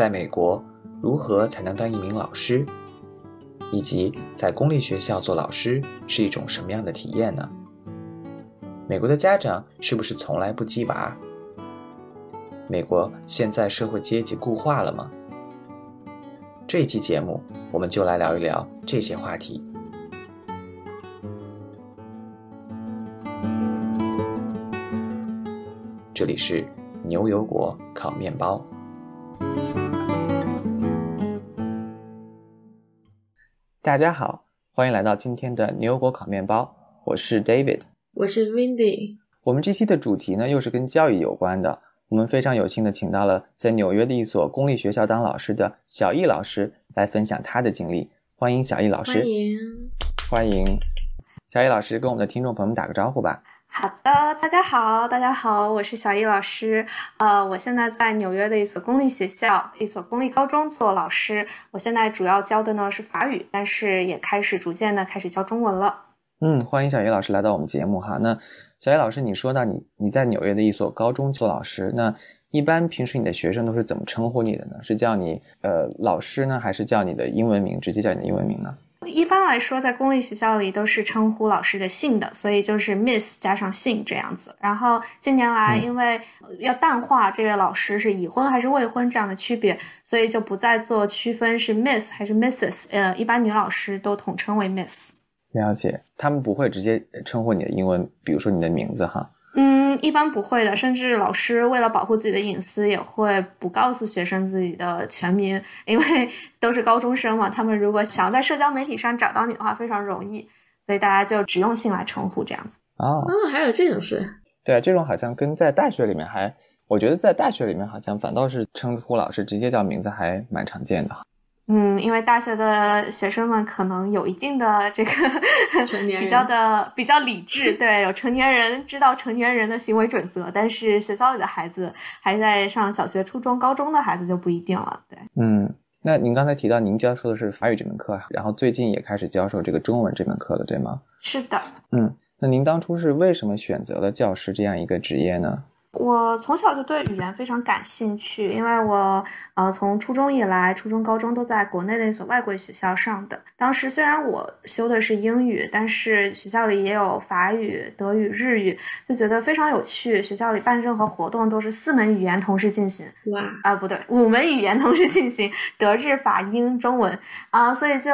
在美国如何才能当一名老师，以及在公立学校做老师是一种什么样的体验呢？美国的家长是不是从来不鸡娃？美国现在社会阶级固化了吗？这一期节目，我们就来聊一聊这些话题。这里是牛油果烤面包。大家好，欢迎来到今天的牛油果烤面包，我是 David，我是 Windy。我们这期的主题呢，又是跟教育有关的。我们非常有幸的请到了在纽约的一所公立学校当老师的小易老师来分享他的经历。欢迎小易老师，欢迎，欢迎小易老师跟我们的听众朋友们打个招呼吧。好的，大家好，大家好，我是小易老师。呃，我现在在纽约的一所公立学校，一所公立高中做老师。我现在主要教的呢是法语，但是也开始逐渐的开始教中文了。嗯，欢迎小易老师来到我们节目哈。那小易老师，你说到你你在纽约的一所高中做老师，那一般平时你的学生都是怎么称呼你的呢？是叫你呃老师呢，还是叫你的英文名，直接叫你的英文名呢？一般来说，在公立学校里都是称呼老师的姓的，所以就是 Miss 加上姓这样子。然后近年来，因为要淡化这个老师是已婚还是未婚这样的区别，所以就不再做区分是 Miss 还是 Mrs。呃，一般女老师都统称为 Miss。了解，他们不会直接称呼你的英文，比如说你的名字哈。嗯，一般不会的，甚至老师为了保护自己的隐私，也会不告诉学生自己的全名，因为 都是高中生嘛，他们如果想要在社交媒体上找到你的话，非常容易，所以大家就只用姓来称呼这样子。哦，哦，还有这种事？对啊，这种好像跟在大学里面还，我觉得在大学里面好像反倒是称呼老师直接叫名字还蛮常见的哈。嗯，因为大学的学生们可能有一定的这个成年人比较的比较理智，对，有成年人知道成年人的行为准则，但是学校里的孩子还在上小学、初中、高中的孩子就不一定了，对。嗯，那您刚才提到您教授的是法语这门课，然后最近也开始教授这个中文这门课了，对吗？是的，嗯，那您当初是为什么选择了教师这样一个职业呢？我从小就对语言非常感兴趣，因为我呃从初中以来，初中、高中都在国内的一所外国语学校上的。当时虽然我修的是英语，但是学校里也有法语、德语、日语，就觉得非常有趣。学校里办任何活动都是四门语言同时进行，哇，啊，不对，五门语言同时进行，德日法英中文啊，所以就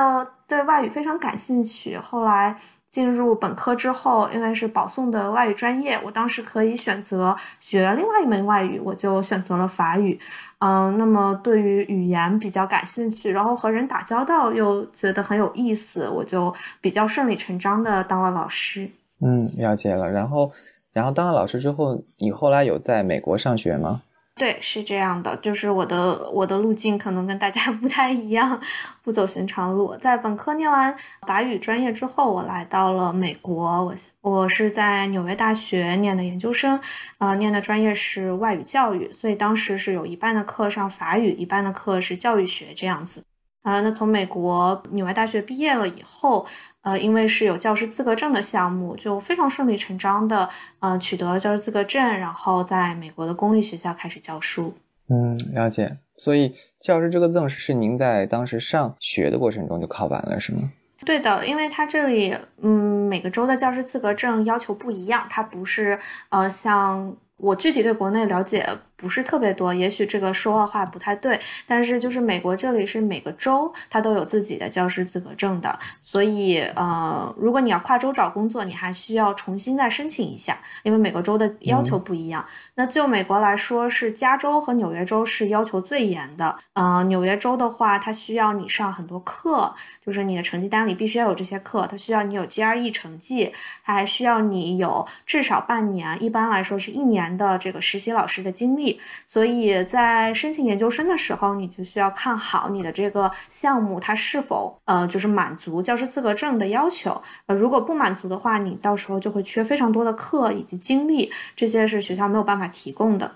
对外语非常感兴趣。后来进入本科之后，因为是保送的外语专业，我当时可以选择学另外一门外语，我就选择了法语。嗯，那么对于语言比较感兴趣，然后和人打交道又觉得很有意思，我就比较顺理成章的当了老师。嗯，了解了。然后，然后当了老师之后，你后来有在美国上学吗？对，是这样的，就是我的我的路径可能跟大家 不太一样，不走寻常路。在本科念完法语专业之后，我来到了美国，我我是在纽约大学念的研究生，呃，念的专业是外语教育，所以当时是有一半的课上法语，一半的课是教育学这样子。啊，那从美国纽约大学毕业了以后，呃，因为是有教师资格证的项目，就非常顺理成章的，呃，取得了教师资格证，然后在美国的公立学校开始教书。嗯，了解。所以教师这个证是是您在当时上学的过程中就考完了，是吗？对的，因为它这里，嗯，每个州的教师资格证要求不一样，它不是，呃，像我具体对国内了解不是特别多，也许这个说的话不太对，但是就是美国这里是每个州它都有自己的教师资格证的，所以呃，如果你要跨州找工作，你还需要重新再申请一下，因为每个州的要求不一样。那就美国来说，是加州和纽约州是要求最严的。呃，纽约州的话，它需要你上很多课，就是你的成绩单里必须要有这些课，它需要你有 GRE 成绩，它还需要你有至少半年，一般来说是一年的这个实习老师的经历。所以在申请研究生的时候，你就需要看好你的这个项目它是否呃就是满足教师资格证的要求。呃，如果不满足的话，你到时候就会缺非常多的课以及精力，这些是学校没有办法提供的。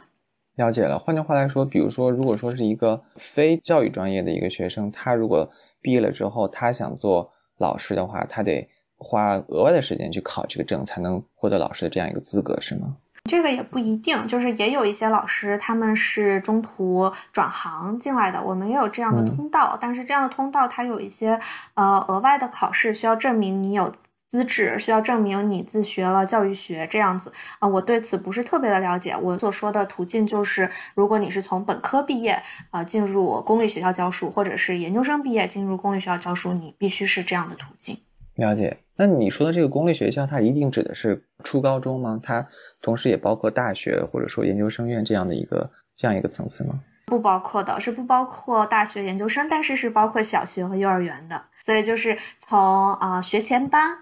了解了。换句话来说，比如说，如果说是一个非教育专业的一个学生，他如果毕业了之后，他想做老师的话，他得花额外的时间去考这个证，才能获得老师的这样一个资格，是吗？这个也不一定，就是也有一些老师他们是中途转行进来的，我们也有这样的通道，但是这样的通道它有一些呃额外的考试，需要证明你有。资质需要证明你自学了教育学这样子啊，我对此不是特别的了解。我所说的途径就是，如果你是从本科毕业啊进入公立学校教书，或者是研究生毕业进入公立学校教书，你必须是这样的途径。了解。那你说的这个公立学校，它一定指的是初高中吗？它同时也包括大学或者说研究生院这样的一个这样一个层次吗？不包括的，是不包括大学、研究生，但是是包括小学和幼儿园的。所以就是从啊学前班。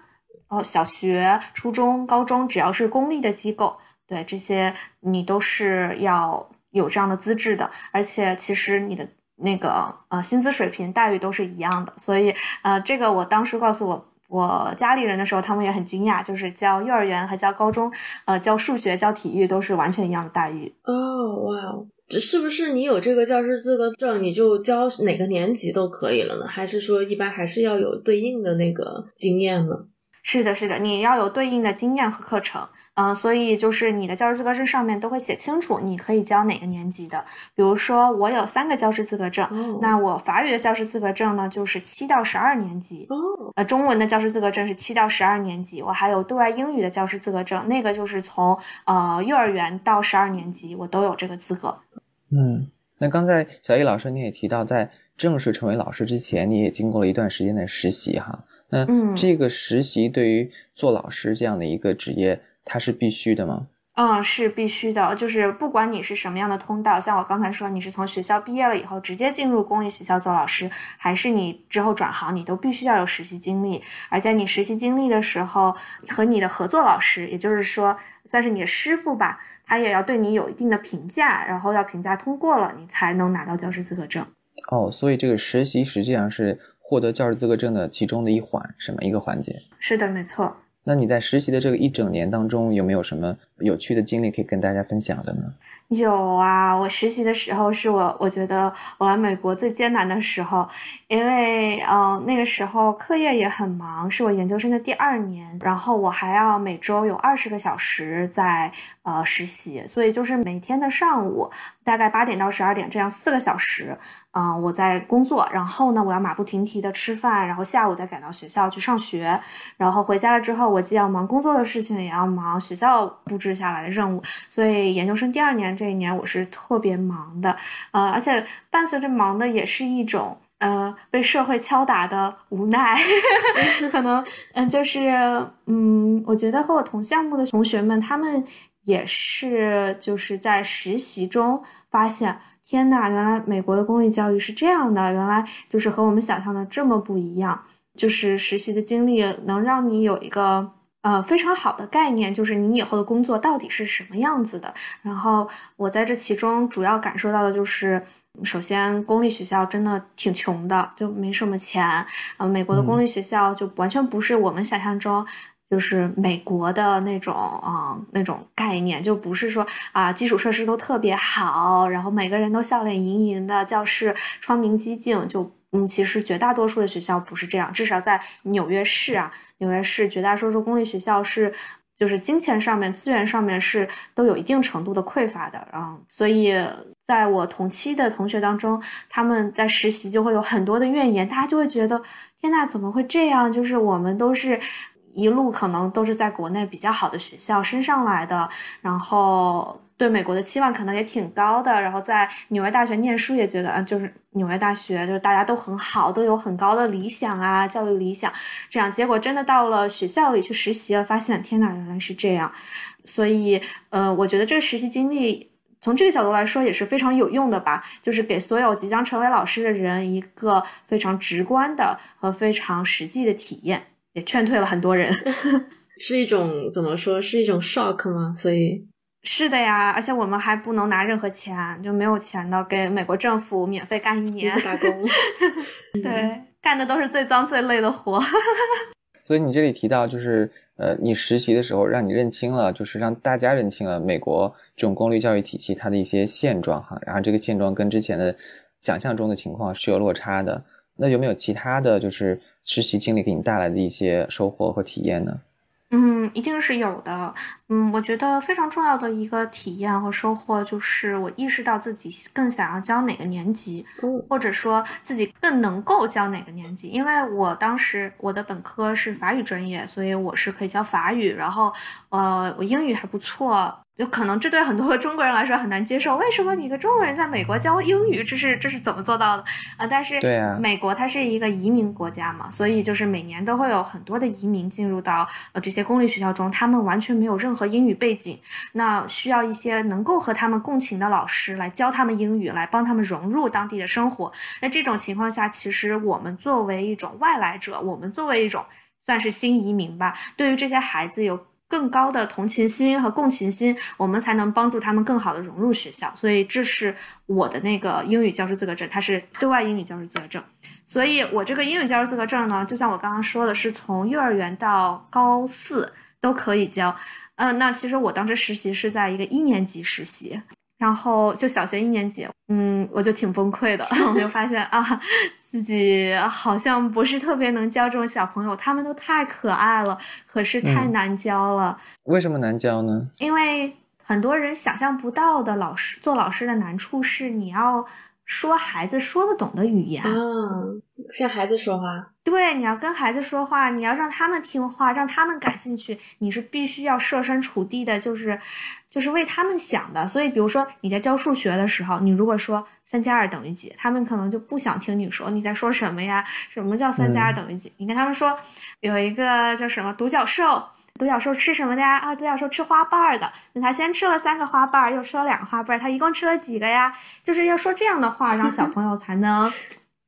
哦，小学、初中、高中，只要是公立的机构，对这些你都是要有这样的资质的。而且，其实你的那个呃薪资水平、待遇都是一样的。所以，呃，这个我当时告诉我我家里人的时候，他们也很惊讶，就是教幼儿园和教高中，呃，教数学、教体育都是完全一样的待遇。哦，哇，这是不是你有这个教师资格证，你就教哪个年级都可以了呢？还是说一般还是要有对应的那个经验呢？是的，是的，你要有对应的经验和课程，嗯，所以就是你的教师资格证上面都会写清楚，你可以教哪个年级的。比如说，我有三个教师资格证，那我法语的教师资格证呢，就是七到十二年级，呃，中文的教师资格证是七到十二年级，我还有对外英语的教师资格证，那个就是从呃幼儿园到十二年级，我都有这个资格。嗯。那刚才小易老师你也提到，在正式成为老师之前，你也经过了一段时间的实习哈。那这个实习对于做老师这样的一个职业，它是必须的吗？嗯，是必须的，就是不管你是什么样的通道，像我刚才说，你是从学校毕业了以后直接进入公立学校做老师，还是你之后转行，你都必须要有实习经历。而在你实习经历的时候，和你的合作老师，也就是说算是你的师傅吧，他也要对你有一定的评价，然后要评价通过了，你才能拿到教师资格证。哦，所以这个实习实际上是获得教师资格证的其中的一环，什么一个环节？是的，没错。那你在实习的这个一整年当中，有没有什么有趣的经历可以跟大家分享的呢？有啊，我实习的时候是我我觉得我来美国最艰难的时候，因为嗯那个时候课业也很忙，是我研究生的第二年，然后我还要每周有二十个小时在呃实习，所以就是每天的上午大概八点到十二点这样四个小时，嗯我在工作，然后呢我要马不停蹄的吃饭，然后下午再赶到学校去上学，然后回家了之后我既要忙工作的事情，也要忙学校布置下来的任务，所以研究生第二年。这一年我是特别忙的，呃，而且伴随着忙的也是一种呃被社会敲打的无奈，可能嗯就是嗯，我觉得和我同项目的同学们，他们也是就是在实习中发现，天呐，原来美国的公立教育是这样的，原来就是和我们想象的这么不一样，就是实习的经历能让你有一个。呃，非常好的概念就是你以后的工作到底是什么样子的。然后我在这其中主要感受到的就是，首先公立学校真的挺穷的，就没什么钱。呃，美国的公立学校就完全不是我们想象中，就是美国的那种啊那种概念，就不是说啊基础设施都特别好，然后每个人都笑脸盈盈的，教室窗明几净就。嗯，其实绝大多数的学校不是这样，至少在纽约市啊，纽约市绝大多数公立学校是，就是金钱上面、资源上面是都有一定程度的匮乏的。然后，所以在我同期的同学当中，他们在实习就会有很多的怨言，大家就会觉得，天呐，怎么会这样？就是我们都是一路可能都是在国内比较好的学校升上来的，然后。对美国的期望可能也挺高的，然后在纽约大学念书也觉得，啊，就是纽约大学就是大家都很好，都有很高的理想啊，教育理想。这样结果真的到了学校里去实习了，发现天哪，原来是这样。所以，呃，我觉得这个实习经历从这个角度来说也是非常有用的吧，就是给所有即将成为老师的人一个非常直观的和非常实际的体验，也劝退了很多人。是一种怎么说？是一种 shock 吗？所以。是的呀，而且我们还不能拿任何钱，就没有钱的，给美国政府免费干一年打工。对，干的都是最脏最累的活。所以你这里提到，就是呃，你实习的时候让你认清了，就是让大家认清了美国这种公立教育体系它的一些现状哈，然后这个现状跟之前的想象中的情况是有落差的。那有没有其他的就是实习经历给你带来的一些收获和体验呢？嗯，一定是有的。嗯，我觉得非常重要的一个体验和收获就是我意识到自己更想要教哪个年级，或者说自己更能够教哪个年级。因为我当时我的本科是法语专业，所以我是可以教法语，然后呃，我英语还不错。就可能这对很多中国人来说很难接受，为什么你一个中国人在美国教英语？这是这是怎么做到的啊？但是美国它是一个移民国家嘛，所以就是每年都会有很多的移民进入到呃这些公立学校中，他们完全没有任何英语背景，那需要一些能够和他们共情的老师来教他们英语，来帮他们融入当地的生活。那这种情况下，其实我们作为一种外来者，我们作为一种算是新移民吧，对于这些孩子有。更高的同情心和共情心，我们才能帮助他们更好的融入学校。所以这是我的那个英语教师资格证，它是对外英语教师资格证。所以我这个英语教师资格证呢，就像我刚刚说的，是从幼儿园到高四都可以教。嗯，那其实我当时实习是在一个一年级实习。然后就小学一年级，嗯，我就挺崩溃的，我就发现啊，自己好像不是特别能教这种小朋友，他们都太可爱了，可是太难教了。为什么难教呢？因为很多人想象不到的老师做老师的难处是你要。说孩子说得懂的语言，嗯，向孩子说话，对，你要跟孩子说话，你要让他们听话，让他们感兴趣，你是必须要设身处地的，就是，就是为他们想的。所以，比如说你在教数学的时候，你如果说三加二等于几，他们可能就不想听你说你在说什么呀？什么叫三加二等于几？你跟他们说有一个叫什么独角兽。独角兽吃什么的呀？啊，独角兽吃花瓣儿的。那他先吃了三个花瓣儿，又吃了两个花瓣儿，他一共吃了几个呀？就是要说这样的话，让小朋友才能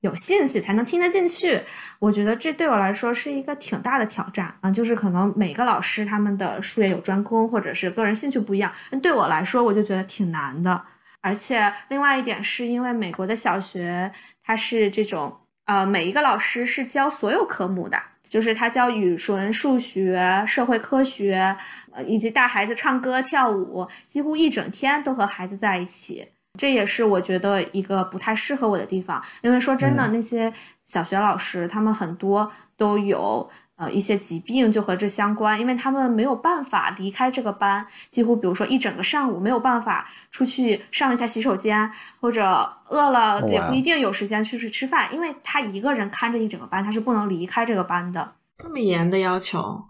有兴趣，才能听得进去。我觉得这对我来说是一个挺大的挑战啊。就是可能每个老师他们的术业有专攻，或者是个人兴趣不一样。那对我来说，我就觉得挺难的。而且另外一点是因为美国的小学它是这种，呃，每一个老师是教所有科目的。就是他教语文、数学、社会科学，呃，以及带孩子唱歌跳舞，几乎一整天都和孩子在一起。这也是我觉得一个不太适合我的地方，因为说真的，那些小学老师他们很多都有。呃，一些疾病就和这相关，因为他们没有办法离开这个班，几乎比如说一整个上午没有办法出去上一下洗手间，或者饿了也不一定有时间出去吃饭，因为他一个人看着一整个班，他是不能离开这个班的。这么严的要求，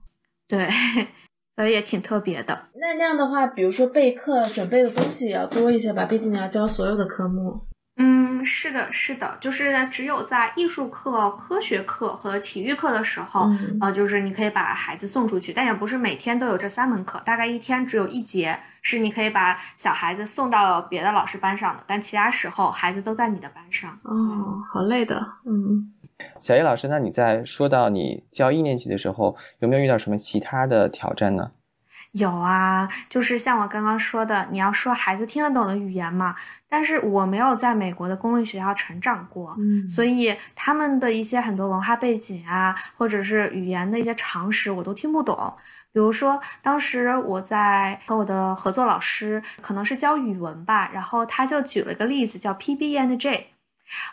对，所以也挺特别的。那那样的话，比如说备课准备的东西也要多一些吧，毕竟你要教所有的科目。嗯，是的，是的，就是只有在艺术课、科学课和体育课的时候，呃，就是你可以把孩子送出去，但也不是每天都有这三门课，大概一天只有一节是你可以把小孩子送到别的老师班上的，但其他时候孩子都在你的班上。哦，好累的。嗯，小叶老师，那你在说到你教一年级的时候，有没有遇到什么其他的挑战呢？有啊，就是像我刚刚说的，你要说孩子听得懂的语言嘛。但是我没有在美国的公立学校成长过，所以他们的一些很多文化背景啊，或者是语言的一些常识，我都听不懂。比如说，当时我在和我的合作老师，可能是教语文吧，然后他就举了个例子，叫 P B and J。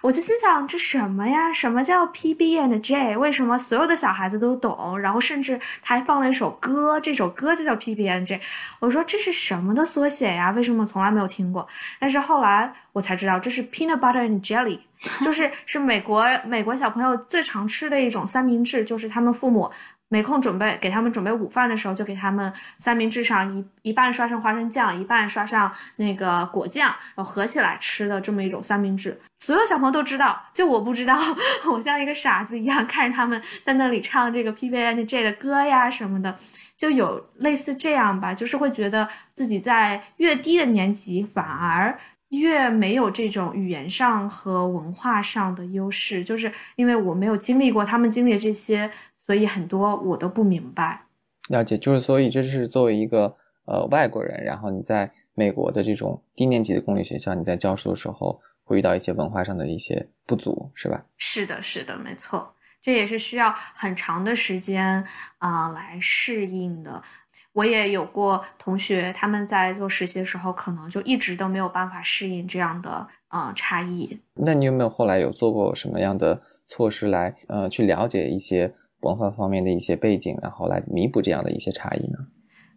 我就心想，这什么呀？什么叫 P B and J？为什么所有的小孩子都懂？然后甚至他还放了一首歌，这首歌就叫 P B and J。我说这是什么的缩写呀？为什么从来没有听过？但是后来我才知道，这是 Peanut Butter and Jelly，就是是美国美国小朋友最常吃的一种三明治，就是他们父母。没空准备给他们准备午饭的时候，就给他们三明治上一一半刷上花生酱，一半刷上那个果酱，然后合起来吃的这么一种三明治。所有小朋友都知道，就我不知道，我像一个傻子一样看着他们在那里唱这个 P V N J 的歌呀什么的，就有类似这样吧，就是会觉得自己在越低的年级反而越没有这种语言上和文化上的优势，就是因为我没有经历过他们经历的这些。所以很多我都不明白，了解就是所以这是作为一个呃外国人，然后你在美国的这种低年级的公立学校，你在教书的时候会遇到一些文化上的一些不足，是吧？是的，是的，没错，这也是需要很长的时间啊来适应的。我也有过同学，他们在做实习的时候，可能就一直都没有办法适应这样的呃差异。那你有没有后来有做过什么样的措施来呃去了解一些？文化方面的一些背景，然后来弥补这样的一些差异呢？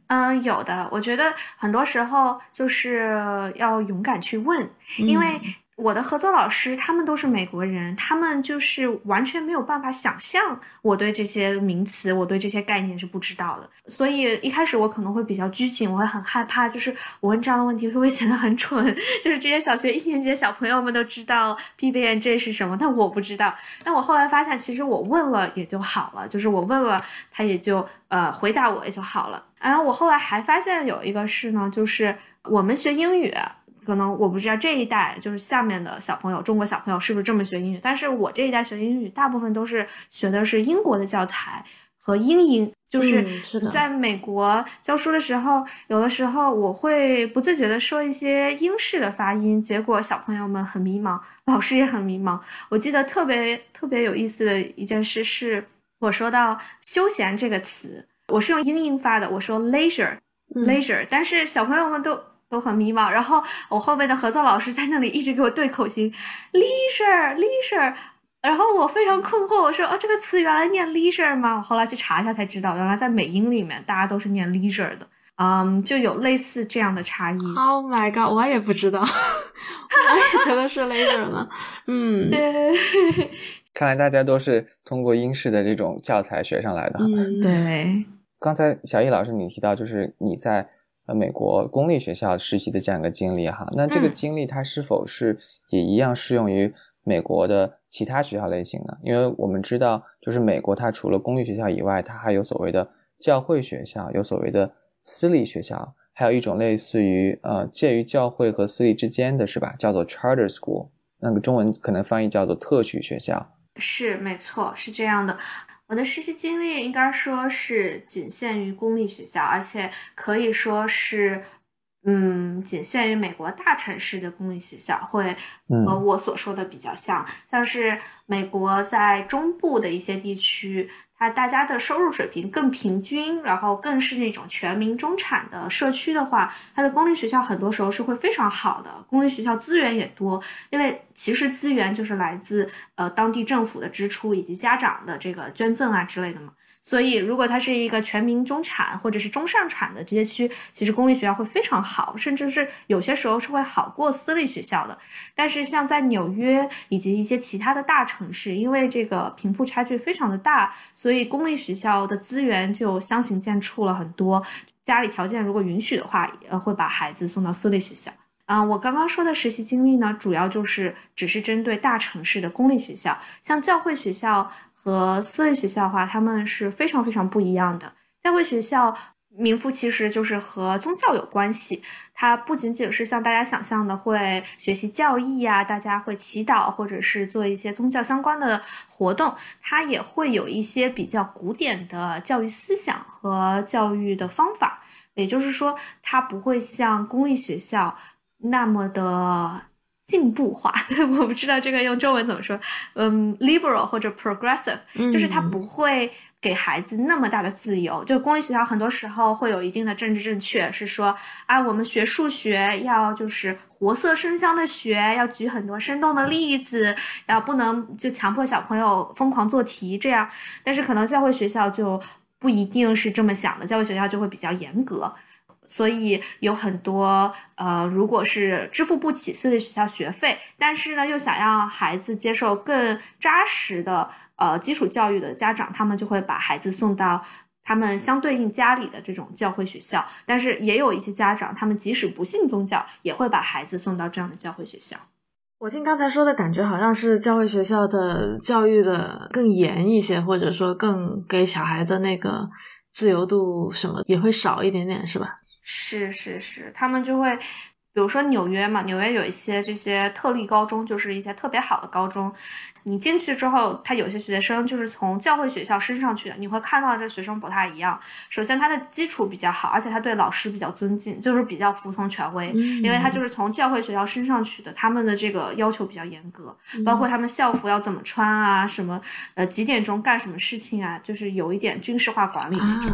嗯，有的。我觉得很多时候就是要勇敢去问，因为。我的合作老师，他们都是美国人，他们就是完全没有办法想象我对这些名词，我对这些概念是不知道的。所以一开始我可能会比较拘谨，我会很害怕，就是我问这样的问题会不会显得很蠢？就是这些小学一年级的小朋友们都知道 P B N J 是什么，但我不知道。但我后来发现，其实我问了也就好了，就是我问了，他也就呃回答我也就好了。然后我后来还发现有一个事呢，就是我们学英语。可能我不知道这一代就是下面的小朋友，中国小朋友是不是这么学英语？但是我这一代学英语，大部分都是学的是英国的教材和英音。就是在美国教书的时候，有的时候我会不自觉的说一些英式的发音，结果小朋友们很迷茫，老师也很迷茫。我记得特别特别有意思的一件事是，我说到休闲这个词，我是用英音发的，我说 leisure，leisure，但是小朋友们都。都很迷茫，然后我后面的合作老师在那里一直给我对口型，leisure，leisure，然后我非常困惑，我说哦，这个词原来念 leisure 吗？我后来去查一下才知道，原来在美音里面大家都是念 leisure 的，嗯，就有类似这样的差异。Oh my god，我也不知道，我也觉得是 leisure 呢。嗯，对，看来大家都是通过英式的这种教材学上来的。嗯，对。刚才小易老师你提到，就是你在。呃，美国公立学校实习的这样一个经历哈，那这个经历它是否是也一样适用于美国的其他学校类型呢？因为我们知道，就是美国它除了公立学校以外，它还有所谓的教会学校，有所谓的私立学校，还有一种类似于呃介于教会和私立之间的是吧？叫做 charter school，那个中文可能翻译叫做特许学校。是，没错，是这样的。我的实习经历应该说是仅限于公立学校，而且可以说是，嗯，仅限于美国大城市的公立学校，会和我所说的比较像，像是美国在中部的一些地区。它，大家的收入水平更平均，然后更是那种全民中产的社区的话，它的公立学校很多时候是会非常好的。公立学校资源也多，因为其实资源就是来自呃当地政府的支出以及家长的这个捐赠啊之类的嘛。所以，如果它是一个全民中产或者是中上产的这些区，其实公立学校会非常好，甚至是有些时候是会好过私立学校的。但是，像在纽约以及一些其他的大城市，因为这个贫富差距非常的大，所以。公立学校的资源就相形见绌了很多，家里条件如果允许的话，呃，会把孩子送到私立学校。啊，我刚刚说的实习经历呢，主要就是只是针对大城市的公立学校，像教会学校和私立学校的话，他们是非常非常不一样的。教会学校。名副其实就是和宗教有关系，它不仅仅是像大家想象的会学习教义呀，大家会祈祷或者是做一些宗教相关的活动，它也会有一些比较古典的教育思想和教育的方法，也就是说，它不会像公立学校那么的。进步化，我不知道这个用中文怎么说，嗯，liberal 或者 progressive，就是他不会给孩子那么大的自由。就公立学校很多时候会有一定的政治正确，是说啊，我们学数学要就是活色生香的学，要举很多生动的例子，然后不能就强迫小朋友疯狂做题这样。但是可能教会学校就不一定是这么想的，教会学校就会比较严格。所以有很多呃，如果是支付不起私立学校学费，但是呢又想让孩子接受更扎实的呃基础教育的家长，他们就会把孩子送到他们相对应家里的这种教会学校。但是也有一些家长，他们即使不信宗教，也会把孩子送到这样的教会学校。我听刚才说的感觉，好像是教会学校的教育的更严一些，或者说更给小孩的那个自由度什么也会少一点点，是吧？是是是，他们就会，比如说纽约嘛，纽约有一些这些特例高中，就是一些特别好的高中。你进去之后，他有些学生就是从教会学校升上去的，你会看到这学生不太一样。首先，他的基础比较好，而且他对老师比较尊敬，就是比较服从权威，因为他就是从教会学校升上去的，他们的这个要求比较严格，包括他们校服要怎么穿啊，什么呃几点钟干什么事情啊，就是有一点军事化管理那种。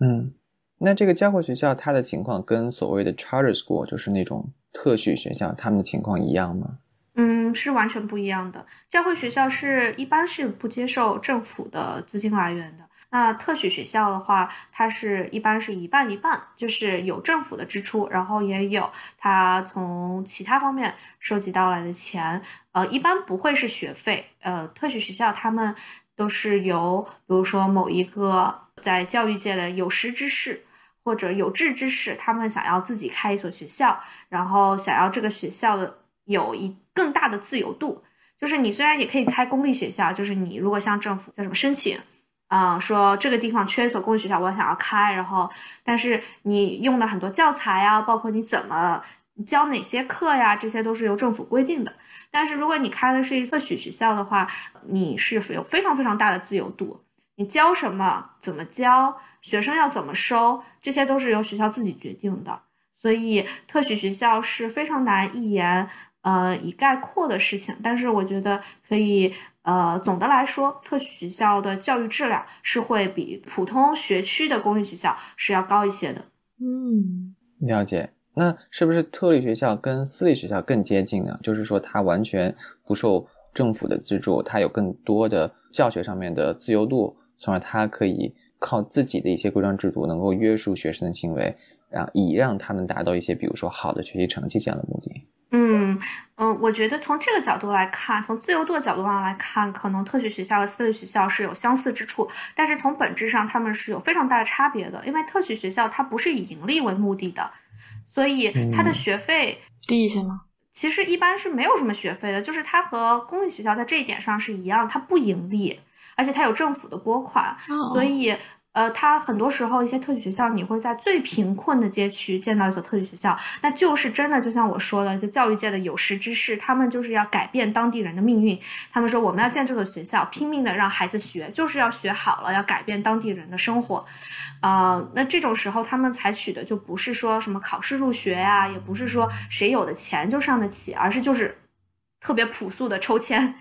嗯。那这个教会学校，它的情况跟所谓的 charter school，就是那种特许学校，他们的情况一样吗？嗯，是完全不一样的。教会学校是一般是不接受政府的资金来源的。那特许学校的话，它是一般是一半一半，就是有政府的支出，然后也有它从其他方面收集到来的钱。呃，一般不会是学费。呃，特许学校他们都是由，比如说某一个在教育界的有识之士或者有志之士，他们想要自己开一所学校，然后想要这个学校的有一更大的自由度。就是你虽然也可以开公立学校，就是你如果向政府叫什么申请。啊，说这个地方缺一所公立学校，我想要开，然后，但是你用的很多教材啊，包括你怎么教哪些课呀，这些都是由政府规定的。但是如果你开的是一特许学校的话，你是有非常非常大的自由度，你教什么，怎么教，学生要怎么收，这些都是由学校自己决定的。所以特许学校是非常难一言呃以概括的事情。但是我觉得可以。呃，总的来说，特许学校的教育质量是会比普通学区的公立学校是要高一些的。嗯，了解。那是不是特立学校跟私立学校更接近呢？就是说，它完全不受政府的资助，它有更多的教学上面的自由度，从而他可以靠自己的一些规章制度，能够约束学生的行为，让以让他们达到一些，比如说好的学习成绩这样的目的。嗯嗯，我觉得从这个角度来看，从自由度的角度上来看，可能特许学校和私立学校是有相似之处，但是从本质上他们是有非常大的差别的。因为特许学校它不是以盈利为目的的，所以它的学费低一些吗？其实一般是没有什么学费的，就是它和公立学校在这一点上是一样，它不盈利，而且它有政府的拨款，所以。呃，它很多时候一些特许学校，你会在最贫困的街区见到一所特许学校，那就是真的，就像我说的，就教育界的有识之士，他们就是要改变当地人的命运。他们说，我们要建这所学校，拼命的让孩子学，就是要学好了，要改变当地人的生活。啊，那这种时候，他们采取的就不是说什么考试入学呀，也不是说谁有的钱就上得起，而是就是特别朴素的抽签，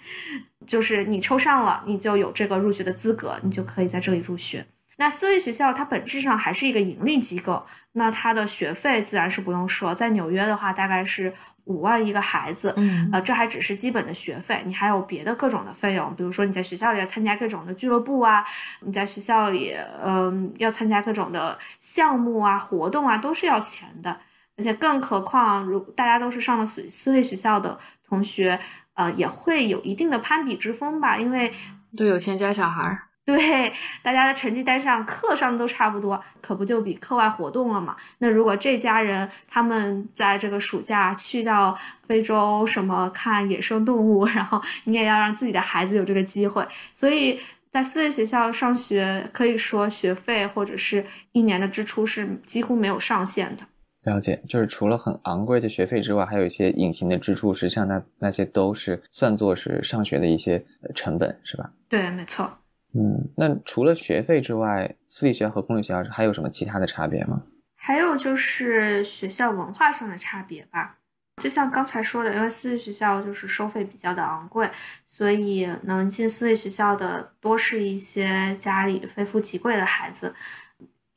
就是你抽上了，你就有这个入学的资格，你就可以在这里入学。那私立学校它本质上还是一个盈利机构，那它的学费自然是不用说，在纽约的话大概是五万一个孩子，呃，这还只是基本的学费，你还有别的各种的费用，比如说你在学校里要参加各种的俱乐部啊，你在学校里，嗯，要参加各种的项目啊、活动啊，都是要钱的，而且更何况如大家都是上了私私立学校的同学，呃，也会有一定的攀比之风吧，因为都有钱家小孩儿。对，大家的成绩单上课上都差不多，可不就比课外活动了嘛？那如果这家人他们在这个暑假去到非洲什么看野生动物，然后你也要让自己的孩子有这个机会。所以在私立学校上学，可以说学费或者是一年的支出是几乎没有上限的。了解，就是除了很昂贵的学费之外，还有一些隐形的支出，实际上那那些都是算作是上学的一些成本，是吧？对，没错。嗯，那除了学费之外，私立学校和公立学校还有什么其他的差别吗？还有就是学校文化上的差别吧。就像刚才说的，因为私立学校就是收费比较的昂贵，所以能进私立学校的多是一些家里非富即贵的孩子。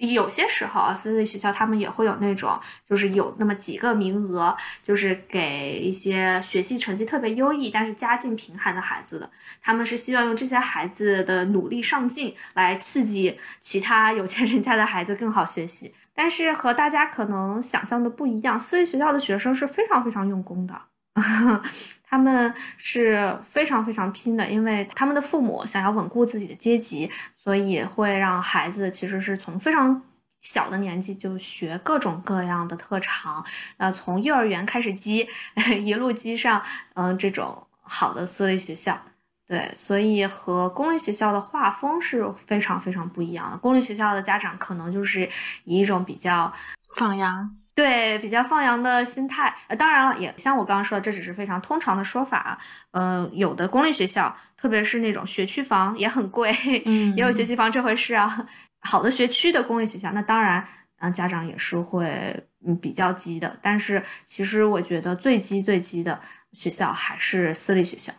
有些时候啊，私立学校他们也会有那种，就是有那么几个名额，就是给一些学习成绩特别优异，但是家境贫寒的孩子的。他们是希望用这些孩子的努力上进来刺激其他有钱人家的孩子更好学习。但是和大家可能想象的不一样，私立学校的学生是非常非常用功的。他们是非常非常拼的，因为他们的父母想要稳固自己的阶级，所以会让孩子其实是从非常小的年纪就学各种各样的特长，呃，从幼儿园开始积，一路积上，嗯，这种好的私立学校。对，所以和公立学校的画风是非常非常不一样的。公立学校的家长可能就是以一种比较放羊，对，比较放羊的心态。呃，当然了，也像我刚刚说的，这只是非常通常的说法。嗯，有的公立学校，特别是那种学区房也很贵，嗯，也有学区房这回事啊。好的学区的公立学校，那当然，嗯，家长也是会嗯比较急的。但是其实我觉得最急最急的学校还是私立学校。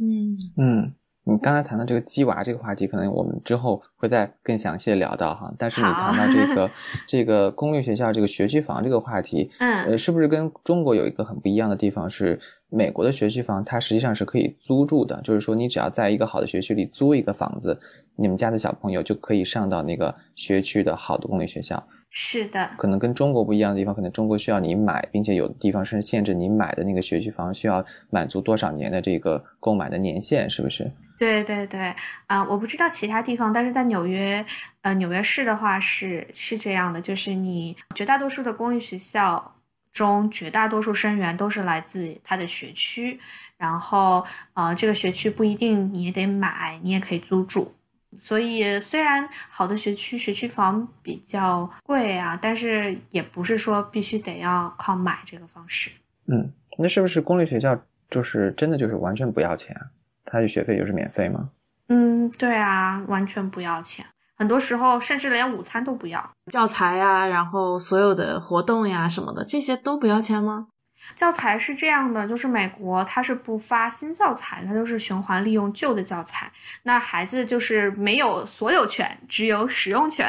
嗯嗯，你刚才谈到这个鸡娃这个话题，可能我们之后会再更详细的聊到哈。但是你谈到这个这个公立学校这个学区房这个话题，嗯，呃，是不是跟中国有一个很不一样的地方？是美国的学区房它实际上是可以租住的，就是说你只要在一个好的学区里租一个房子，你们家的小朋友就可以上到那个学区的好的公立学校。是的，可能跟中国不一样的地方，可能中国需要你买，并且有的地方甚至限制你买的那个学区房需要满足多少年的这个购买的年限，是不是？对对对，啊、我不知道其他地方，但是在纽约，呃，纽约市的话是是这样的，就是你绝大多数的公立学校中，绝大多数生源都是来自它的学区，然后呃，这个学区不一定你也得买，你也可以租住。所以虽然好的学区学区房比较贵啊，但是也不是说必须得要靠买这个方式。嗯，那是不是公立学校就是真的就是完全不要钱啊？它的学费就是免费吗？嗯，对啊，完全不要钱，很多时候甚至连午餐都不要。教材呀，然后所有的活动呀什么的，这些都不要钱吗？教材是这样的，就是美国它是不发新教材，它就是循环利用旧的教材。那孩子就是没有所有权，只有使用权。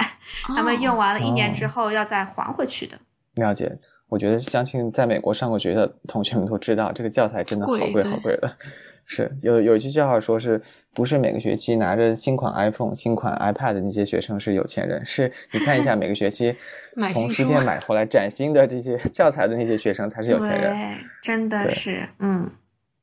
他们用完了一年之后要再还回去的。了解，我觉得相信在美国上过学的同学们都知道，这个教材真的好贵好贵的。是有有一句笑话说，是不是每个学期拿着新款 iPhone、新款 iPad 的那些学生是有钱人？是你看一下每个学期 从书书店买回来崭新的这些 教材的那些学生才是有钱人。对，真的是，嗯，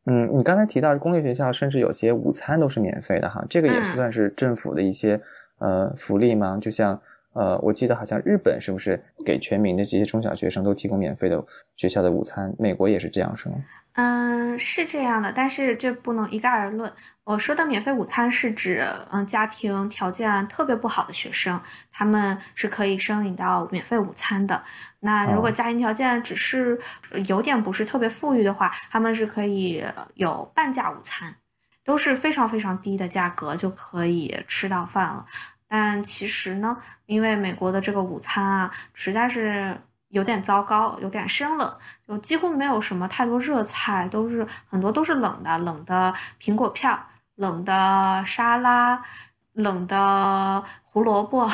嗯，你刚才提到公立学校甚至有些午餐都是免费的哈，这个也是嗯算是政府的一些、呃福利吗？就像呃，我记得好像日本是不是给全民的这些中小学生都提供免费的学校的午餐？美国也是这样是吗？嗯，是这样的，但是这不能一概而论。我说的免费午餐是指，嗯，家庭条件特别不好的学生，他们是可以申领到免费午餐的。那如果哦家庭条件只是呃有点不是特别富裕的话，他们是可以有半价午餐，都是非常非常低的价格就可以吃到饭了。但其实呢，因为美国的这个午餐啊，实在是有点糟糕，有点生冷，就几乎没有什么太多热菜，都是很多都是冷的，冷的苹果片儿，冷的沙拉，冷的胡萝卜。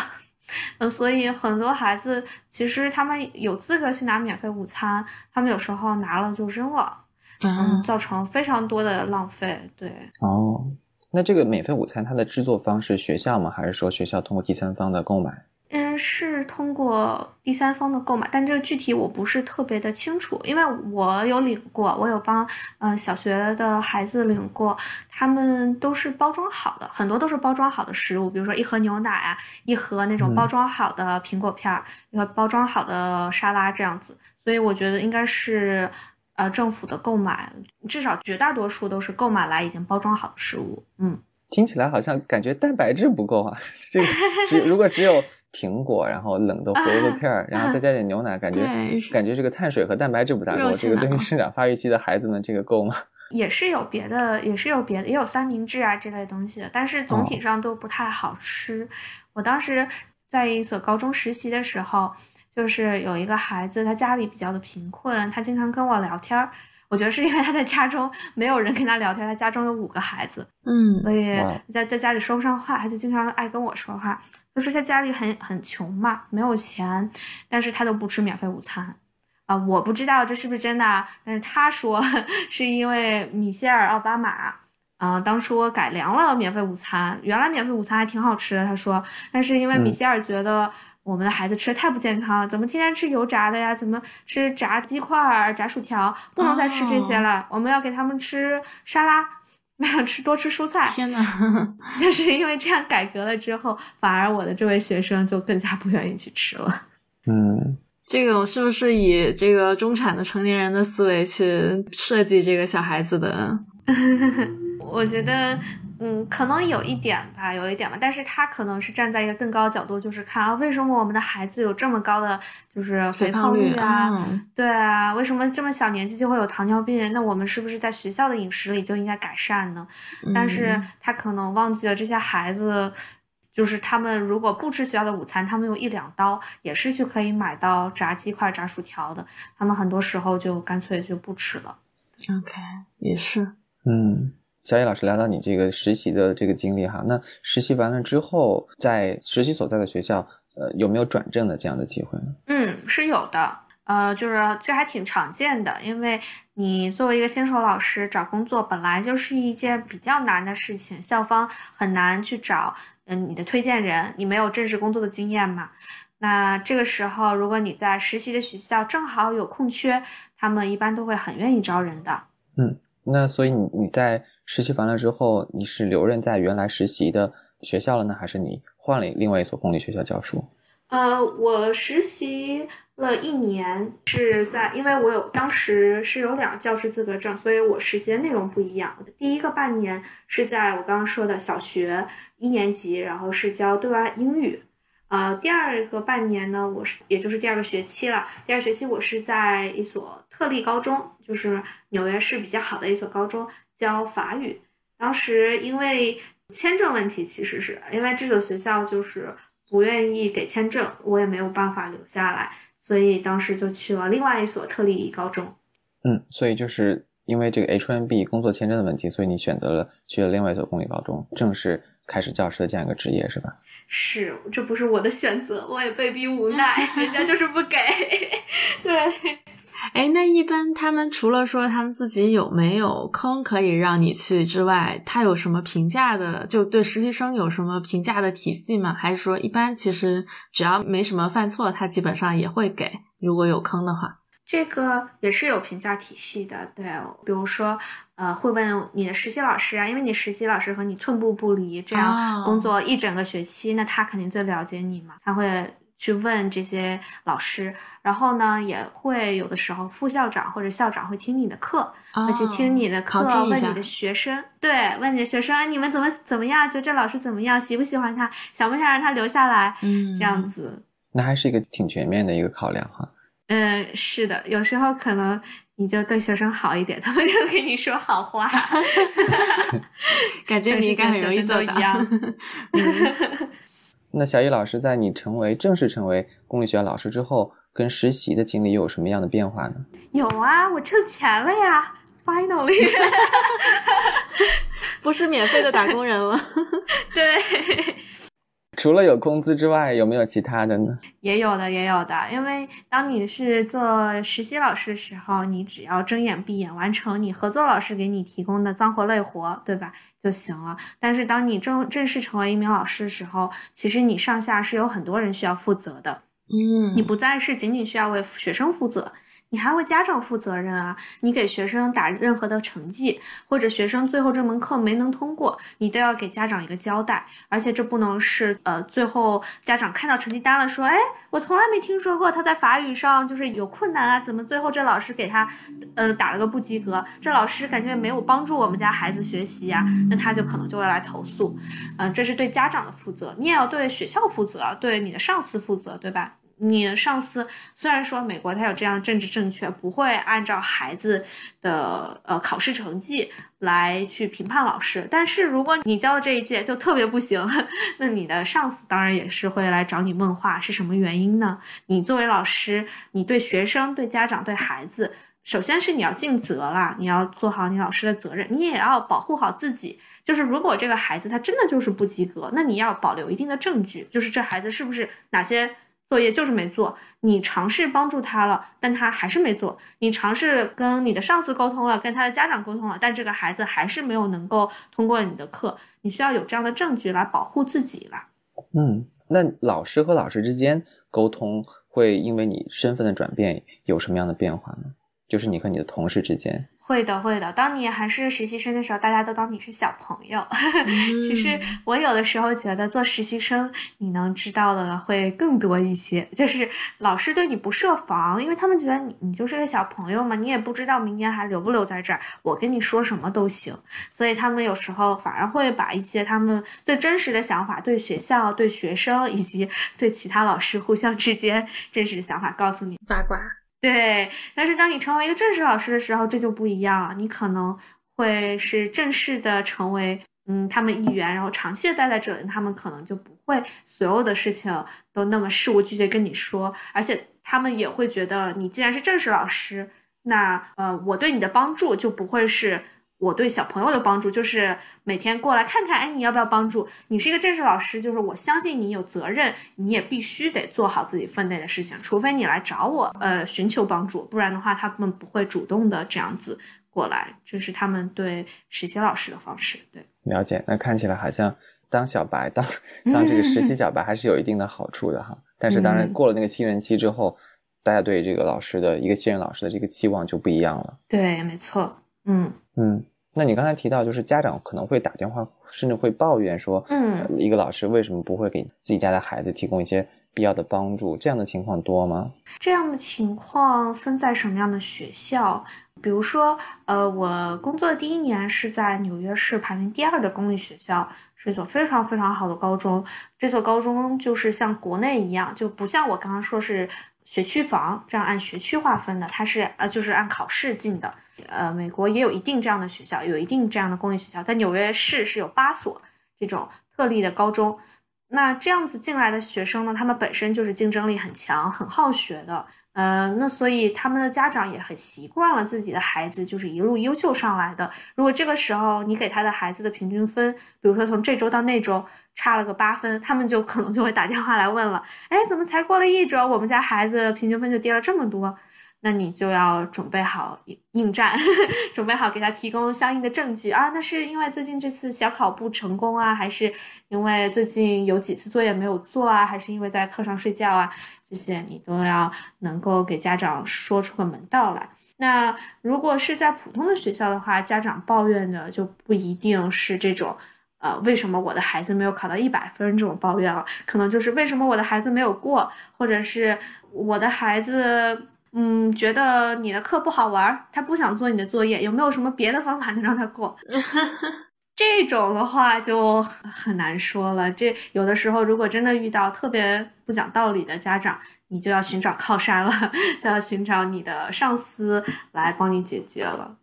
嗯，所以很多孩子其实他们有资格去拿免费午餐，他们有时候拿了就扔了，嗯，嗯，造成非常多的浪费。对，哦，那这个免费午餐它的制作方式学校吗？还是说学校通过第三方的购买？嗯，是通过第三方的购买，但这个具体我不是特别的清楚，因为我有领过，我有帮嗯、呃小学的孩子领过，他们都是包装好的，很多都是包装好的食物，比如说一盒牛奶啊，一盒那种嗯包装好的苹果片儿，一个包装好的沙拉这样子，所以我觉得应该是呃政府的购买，至少绝大多数都是购买来已经包装好的食物，嗯。听起来好像感觉蛋白质不够啊！这个只如果只有苹果，然后冷的胡萝卜片儿，然后再加点牛奶，感觉感觉这个碳水和蛋白质不大够。这个对于生长发育期的孩子们，这个够吗？也是有别的，也是有别的，也有三明治啊这类东西的，但是总体上都不太好吃。我当时在一所高中实习的时候，就是有一个孩子，他家里比较的贫困，他经常跟我聊天儿。我觉得是因为他在家中没有人跟他聊天，他家中有五个孩子，嗯所以在在家里说不上话，他就经常爱跟我说话。他说他家里很很穷嘛，没有钱，但是他都不吃免费午餐。啊、我不知道这是不是真的啊，但是他说 是因为米歇尔奥巴马，啊、当初改良了免费午餐，原来免费午餐还挺好吃的，他说，但是因为米嗯歇尔觉得我们的孩子吃的太不健康了，怎么天天吃油炸的呀？怎么吃炸鸡块儿、炸薯条？不能再吃这些了，我们要给他们吃沙拉。那 吃多吃蔬菜，天哪，就是因为这样改革了之后，反而我的这位学生就更加不愿意去吃了。嗯，这个是不是以这个中产的成年人的思维去设计这个小孩子的？我觉得，嗯，可能有一点吧，有一点吧，但是他可能是站在一个更高的角度，就是看啊，为什么我们的孩子有这么高的就是肥胖率啊？嗯对啊，为什么这么小年纪就会有糖尿病？那我们是不是在学校的饮食里就应该改善呢？但是嗯他可能忘记了这些孩子。就是他们如果不吃学校的午餐，他们用一两刀也是去可以买到炸鸡块、炸薯条的。他们很多时候就干脆就不吃了。OK，也是，嗯，小野老师聊到你这个实习的这个经历哈，那实习完了之后，在实习所在的学校，呃，有没有转正的这样的机会呢？嗯，是有的。呃，就是这还挺常见的，因为你作为一个新手老师找工作本来就是一件比较难的事情，校方很难去找嗯你的推荐人，你没有正式工作的经验嘛。那这个时候，如果你在实习的学校正好有空缺，他们一般都会很愿意招人的。嗯，那所以你你在实习完了之后，你是留任在原来实习的学校了呢，还是你换了另外一所公立学校教书？呃，我实习了一年，是在，因为我有当时是有两个教师资格证，所以我实习的内容不一样。第一个半年是在我刚刚说的小学一年级，然后是教对外英语。呃，第二个半年呢，我是也就是第二个学期了。第二学期我是在一所特立高中，就是纽约市比较好的一所高中教法语。当时因为签证问题，其实是因为这所学校就是。不愿意给签证，我也没有办法留下来，所以当时就去了另外一所特立高中。嗯，所以就是因为这个 H1B 工作签证的问题，所以你选择了去了另外一所公立高中，正是开始教师的这样一个职业，是吧？是，这不是我的选择，我也被逼无奈，人家就是不给。对。哎，那一般他们除了说他们自己有没有坑可以让你去之外，他有什么评价的？就对实习生有什么评价的体系吗？还是说一般其实只要没什么犯错，他基本上也会给？如果有坑的话，这个也是有评价体系的。对，比如说呃，会问你的实习老师啊，因为你实习老师和你寸步不离，这样工作一整个学期，那他肯定最了解你嘛，他会。去问这些老师，然后呢，也会有的时候副校长或者校长会听你的课，会去听你的课，问你的学生，对，问你的学生，哎，你们怎么怎么样？觉得这老师怎么样？喜不喜欢他？想不想让他留下来？嗯，这样子，那还是一个挺全面的一个考量哈。嗯，是的，有时候可能你就对学生好一点，他们就给你说好话 感觉你应该很容易做到。那小雨老师在你成为正式成为公立学校老师之后，跟实习的经历又有什么样的变化呢？有啊，我挣钱了呀，finally，不是免费的打工人了。对。除了有工资之外，有没有其他的呢？也有的，也有的。因为当你是做实习老师的时候，你只要睁眼闭眼完成你合作老师给你提供的脏活累活，对吧，就行了。但是当你正正式成为一名老师的时候，其实你上下是有很多人需要负责的。嗯，你不再是仅仅需要为学生负责。你还要为家长负责任啊！你给学生打任何的成绩，或者学生最后这门课没能通过，你都要给家长一个交代。而且这不能是呃，最后家长看到成绩单了，说，哎，我从来没听说过他在法语上就是有困难啊，怎么最后这老师给他，呃，打了个不及格？这老师感觉没有帮助我们家孩子学习啊，那他就可能就会来投诉。嗯，这是对家长的负责，你也要对学校负责，对你的上司负责，对吧？你上司虽然说美国他有这样的政治正确，不会按照孩子的呃考试成绩来去评判老师，但是如果你教的这一届就特别不行，那你的上司当然也是会来找你问话，是什么原因呢？你作为老师，你对学生、对家长、对孩子，首先是你要尽责啦，你要做好你老师的责任，你也要保护好自己。就是如果这个孩子他真的就是不及格，那你要保留一定的证据，就是这孩子是不是哪些。作业就是没做，你尝试帮助他了，但他还是没做。你尝试跟你的上司沟通了，跟他的家长沟通了，但这个孩子还是没有能够通过你的课。你需要有这样的证据来保护自己了。嗯，那老师和老师之间沟通会因为你身份的转变有什么样的变化呢？就是你和你的同事之间。会的，会的。当你还是实习生的时候，大家都当你是小朋友。其实我有的时候觉得做实习生，你能知道的会更多一些。就是老师对你不设防，因为他们觉得你你就是个小朋友嘛，你也不知道明年还留不留在这儿。我跟你说什么都行，所以他们有时候反而会把一些他们最真实的想法，对学校、对学生以及对其他老师互相之间真实的想法告诉你。八卦。对，但是当你成为一个正式老师的时候，这就不一样了。你可能会是正式的成为，嗯，他们一员，然后长期的待在这里，他们可能就不会所有的事情都那么事无巨细跟你说，而且他们也会觉得，你既然是正式老师，那呃，我对你的帮助就不会是我对小朋友的帮助就是每天过来看看，哎，你要不要帮助？你是一个正式老师，就是我相信你有责任，你也必须得做好自己分内的事情，除非你来找我，呃，寻求帮助，不然的话，他们不会主动的这样子过来。这是他们对实习老师的方式。对，了解。那看起来好像当小白，当 当这个实习小白还是有一定的好处的哈。但是当然过了那个新人期之后，大家对这个老师的一个新人老师的这个期望就不一样了。对，没错。嗯嗯。那你刚才提到，就是家长可能会打电话，甚至会抱怨说，嗯，一个老师为什么不会给自己家的孩子提供一些必要的帮助？这样的情况多吗？这样的情况分在什么样的学校？比如说，呃，我工作的第一年是在纽约市排名第二的公立学校，是一所非常非常好的高中。这所高中就是像国内一样，就不像我刚刚说是。学区房这样按学区划分的，它是呃就是按考试进的。呃，美国也有一定这样的学校，有一定这样的公立学校，在纽约市是有八所这种特例的高中。那这样子进来的学生呢，他们本身就是竞争力很强、很好学的，呃，那所以他们的家长也很习惯了自己的孩子就是一路优秀上来的。如果这个时候你给他的孩子的平均分，比如说从这周到那周差了个八分，他们就可能就会打电话来问了，哎，怎么才过了一周，我们家孩子平均分就跌了这么多？那你就要准备好应战，准备好给他提供相应的证据啊。那是因为最近这次小考不成功啊，还是因为最近有几次作业没有做啊，还是因为在课上睡觉啊？这些你都要能够给家长说出个门道来。那如果是在普通的学校的话，家长抱怨的就不一定是这种，呃，为什么我的孩子没有考到一百分这种抱怨了，可能就是为什么我的孩子没有过，或者是我的孩子。嗯，觉得你的课不好玩，他不想做你的作业，有没有什么别的方法能让他过？这种的话就很难说了。这有的时候，如果真的遇到特别不讲道理的家长，你就要寻找靠山了，就要寻找你的上司来帮你解决了。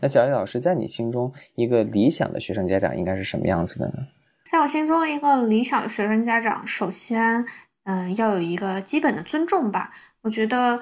那小李老师，在你心中，一个理想的学生家长应该是什么样子的呢？在我心中，一个理想的学生家长，首先，嗯，要有一个基本的尊重吧。我觉得。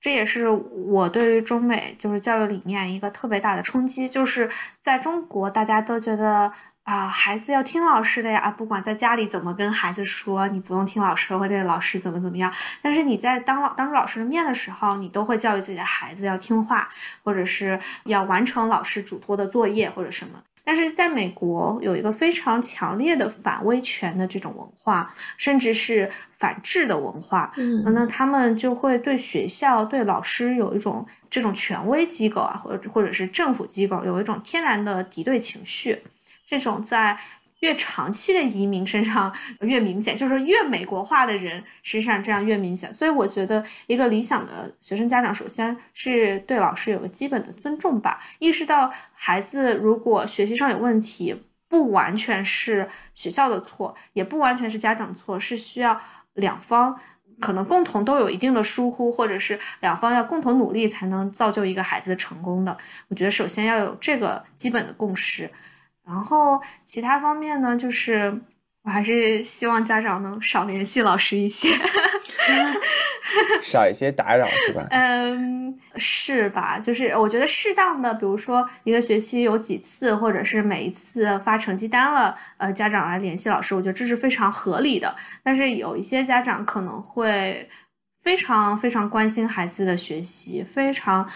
这也是我对于中美就是教育理念一个特别大的冲击，就是在中国大家都觉得啊，孩子要听老师的呀，不管在家里怎么跟孩子说，你不用听老师，或者老师怎么怎么样。但是你在当老当着老师的面的时候，你都会教育自己的孩子要听话，或者是要完成老师嘱托的作业或者什么。但是在美国有一个非常强烈的反威权的这种文化，甚至是反制的文化。嗯，那他们就会对学校、对老师有一种这种权威机构啊，或者或者是政府机构有一种天然的敌对情绪。这种在。越长期的移民身上越明显，就是越美国化的人身上这样越明显。所以我觉得一个理想的学生家长，首先是对老师有个基本的尊重吧，意识到孩子如果学习上有问题，不完全是学校的错，也不完全是家长错，是需要两方可能共同都有一定的疏忽，或者是两方要共同努力才能造就一个孩子的成功的。我觉得首先要有这个基本的共识。然后其他方面呢，就是我还是希望家长能少联系老师一些，少一些打扰是吧？嗯，是吧？就是我觉得适当的，比如说一个学期有几次，或者是每一次发成绩单了，呃，家长来联系老师，我觉得这是非常合理的。但是有一些家长可能会非常非常关心孩子的学习，非常。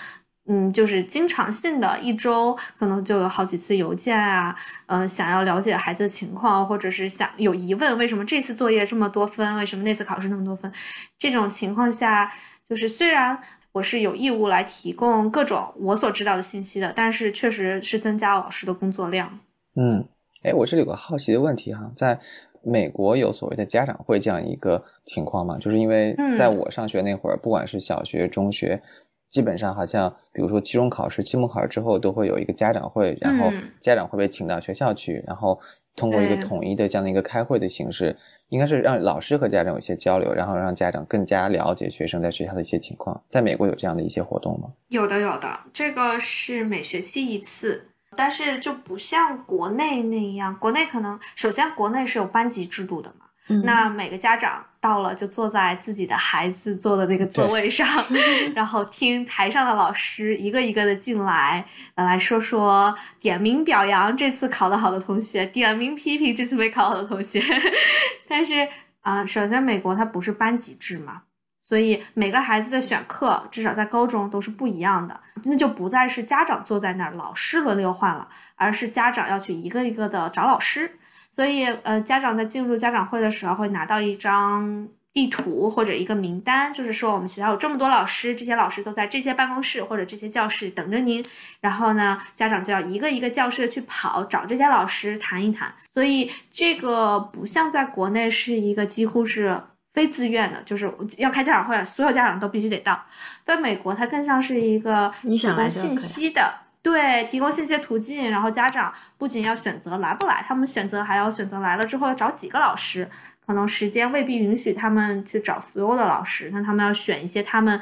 嗯，就是经常性的，一周可能就有好几次邮件啊，嗯，想要了解孩子的情况，或者是想有疑问，为什么这次作业这么多分，为什么那次考试那么多分？这种情况下，就是虽然我是有义务来提供各种我所知道的信息的，但是确实是增加了老师的工作量。嗯，哎，我这里有个好奇的问题哈，在美国有所谓的家长会这样一个情况吗？就是因为在我上学那会儿，不管是小学、中学。基本上好像，比如说期中考试、期末考试之后，都会有一个家长会，然后家长会被请到学校去，然后通过一个统一的这样的一个开会的形式，应该是让老师和家长有一些交流，然后让家长更加了解学生在学校的一些情况。在美国有这样的一些活动吗？有的，有的，这个是每学期一次，但是就不像国内那样，国内可能首先国内是有班级制度的嘛，那每个家长。到了就坐在自己的孩子坐的那个座位上，然后听台上的老师一个一个的进来，来说说点名表扬这次考得好的同学，点名批评这次没考好的同学。但是啊，首先美国它不是班级制嘛。所以每个孩子的选课，至少在高中都是不一样的，那就不再是家长坐在那儿，老师轮流换了，而是家长要去一个一个的找老师。所以，呃，家长在进入家长会的时候，会拿到一张地图或者一个名单，就是说我们学校有这么多老师，这些老师都在这些办公室或者这些教室等着您。然后呢，家长就要一个一个教室去跑，找这些老师谈一谈。所以，这个不像在国内是一个几乎是。非自愿的，就是要开家长会，所有家长都必须得到。在美国，它更像是一个提供信息的，对，提供信息途径。然后家长不仅要选择来不来，他们选择还要选择来了之后要找几个老师，可能时间未必允许他们去找所有的老师，那他们要选一些他们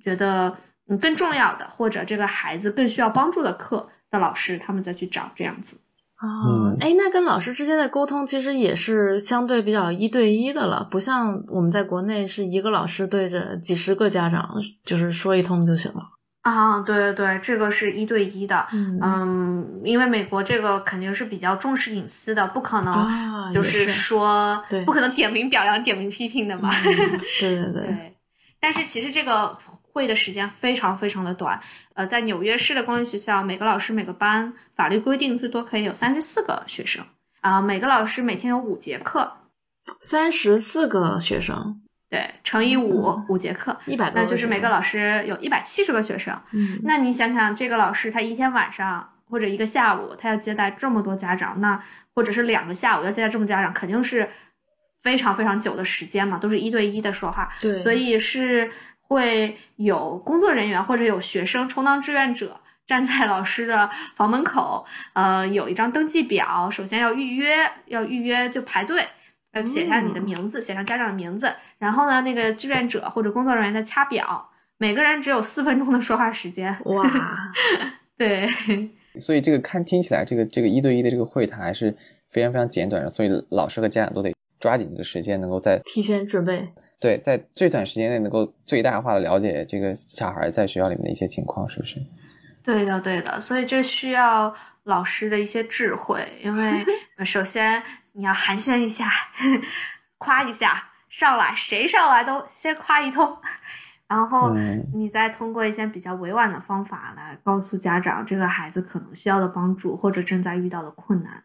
觉得嗯更重要的，或者这个孩子更需要帮助的课的老师，他们再去找这样子。哦，哎，那跟老师之间的沟通其实也是相对比较一对一的了，不像我们在国内是一个老师对着几十个家长，就是说一通就行了。啊，对对对，这个是一对一的，嗯，因为美国这个肯定是比较重视隐私的，不可能就是说，不可能点名表扬、点名批评的嘛。对对对。但是其实这个。会的时间非常非常的短，呃，在纽约市的公立学校，每个老师每个班法律规定最多可以有三十四个学生，啊，每个老师每天有五节课，三十四个学生，对，乘以五，五节课，一百，那就是每个老师有一百七十个学生，嗯，那你想想，这个老师他一天晚上或者一个下午，他要接待这么多家长，那或者是两个下午要接待这么多家长，肯定是非常非常久的时间嘛，都是一对一的说话，对，所以是。会有工作人员或者有学生充当志愿者站在老师的房门口，呃，有一张登记表，首先要预约，要预约就排队，要写下你的名字，写上家长的名字，然后呢，那个志愿者或者工作人员在掐表，每个人只有四分钟的说话时间。哇，对，所以这个看听起来，这个这个一对一的这个会谈还是非常非常简短的，所以老师和家长都得抓紧这个时间，能够在提前准备。对，在最短时间内能够最大化的了解这个小孩在学校里面的一些情况，是不是？对的，对的。所以这需要老师的一些智慧，因为 首先你要寒暄一下，夸一下，上来谁上来都先夸一通，然后你再通过一些比较委婉的方法来告诉家长这个孩子可能需要的帮助或者正在遇到的困难。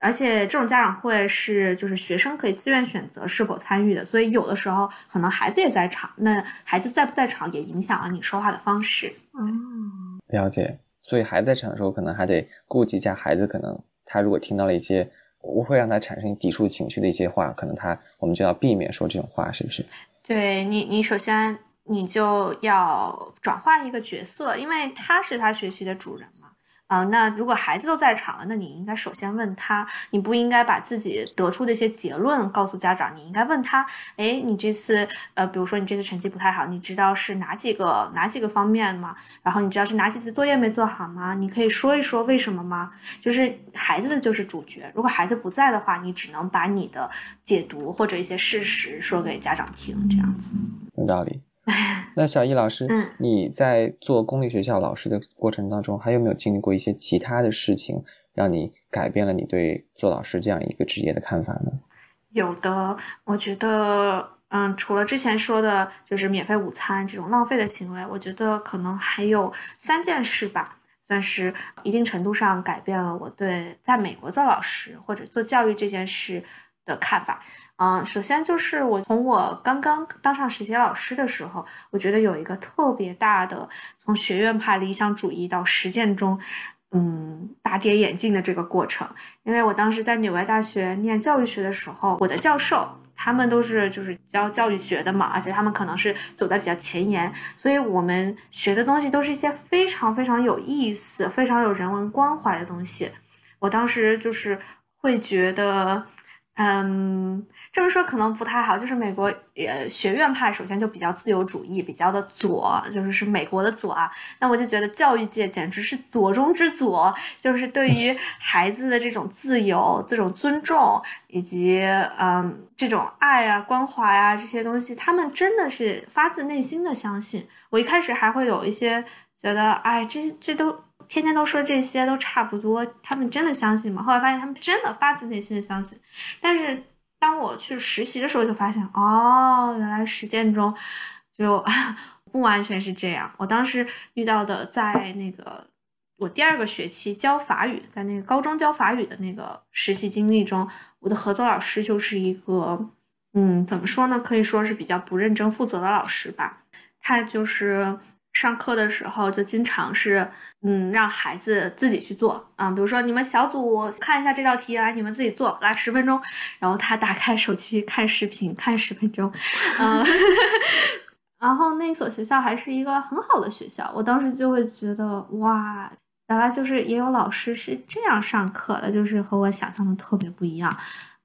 而且这种家长会是就是学生可以自愿选择是否参与的，所以有的时候可能孩子也在场，那孩子在不在场也影响了你说话的方式。嗯，了解。所以孩子在场的时候，可能还得顾及一下孩子，可能他如果听到了一些我会让他产生抵触情绪的一些话，可能他我们就要避免说这种话，是不是？对你，你首先你就要转换一个角色，因为他是他学习的主人。啊，那如果孩子都在场了，那你应该首先问他，你不应该把自己得出的一些结论告诉家长，你应该问他，哎，你这次，呃，比如说你这次成绩不太好，你知道是哪几个哪几个方面吗？然后你知道是哪几次作业没做好吗？你可以说一说为什么吗？就是孩子的就是主角，如果孩子不在的话，你只能把你的解读或者一些事实说给家长听，这样子。有道理。那小易老师，你在做公立学校老师的过程当中，还有没有经历过一些其他的事情，让你改变了你对做老师这样一个职业的看法呢？有的，我觉得，嗯，除了之前说的，就是免费午餐这种浪费的行为，我觉得可能还有三件事吧，算是一定程度上改变了我对在美国做老师或者做教育这件事的看法。嗯，首先就是我从我刚刚当上实习老师的时候，我觉得有一个特别大的从学院派理想主义到实践中，嗯，大跌眼镜的这个过程。因为我当时在纽约大学念教育学的时候，我的教授他们都是就是教教育学的嘛，而且他们可能是走在比较前沿，所以我们学的东西都是一些非常非常有意思、非常有人文关怀的东西。我当时就是会觉得。嗯，这么说可能不太好。就是美国呃学院派首先就比较自由主义，比较的左，就是是美国的左啊。那我就觉得教育界简直是左中之左，就是对于 孩子的这种自由、这种尊重以及嗯这种爱啊、关怀啊这些东西，他们真的是发自内心的相信。我一开始还会有一些觉得，哎，这这都。天天都说这些都差不多，他们真的相信吗？后来发现他们真的发自内心的相信。但是当我去实习的时候，就发现哦，原来实践中就 不完全是这样。我当时遇到的，在那个我第二个学期教法语，在那个高中教法语的那个实习经历中，我的合作老师就是一个，嗯，怎么说呢？可以说是比较不认真负责的老师吧。他就是。上课的时候就经常是，嗯，让孩子自己去做啊，比如说你们小组看一下这道题，来你们自己做，来十分钟，然后他打开手机看视频看十分钟，嗯，然后那所学校还是一个很好的学校，我当时就会觉得哇，原来就是也有老师是这样上课的，就是和我想象的特别不一样。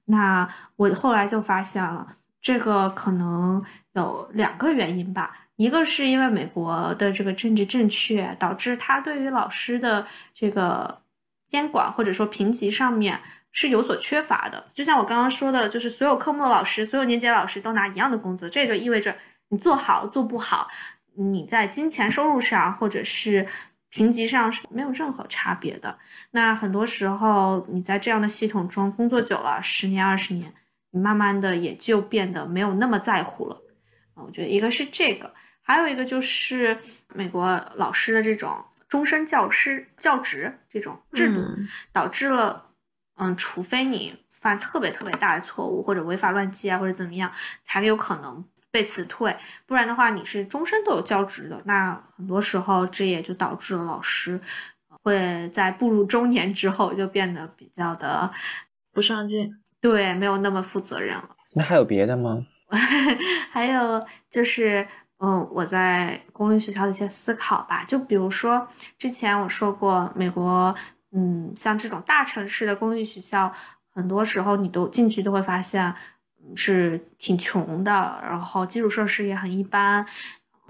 那我后来就发现了，这个可能有两个原因吧。一个是因为美国的这个政治正确，导致他对于老师的这个监管或者说评级上面是有所缺乏的。就像我刚刚说的，就是所有科目的老师，所有年级的老师都拿一样的工资，这也就意味着你做好做不好，你在金钱收入上或者是评级上是没有任何差别的。那很多时候你在这样的系统中工作久了，十年二十年，你慢慢的也就变得没有那么在乎了。我觉得一个是这个。还有一个就是美国老师的这种终身教师教职这种制度，导致了，嗯，除非你犯特别特别大的错误或者违法乱纪啊或者怎么样，才有可能被辞退，不然的话你是终身都有教职的。那很多时候这也就导致了老师会在步入中年之后就变得比较的不上进，对，没有那么负责任了。那还有别的吗？还有就是。嗯，我在公立学校的一些思考吧，就比如说之前我说过，美国，嗯，像这种大城市的公立学校，很多时候你都进去都会发现是挺穷的，然后基础设施也很一般，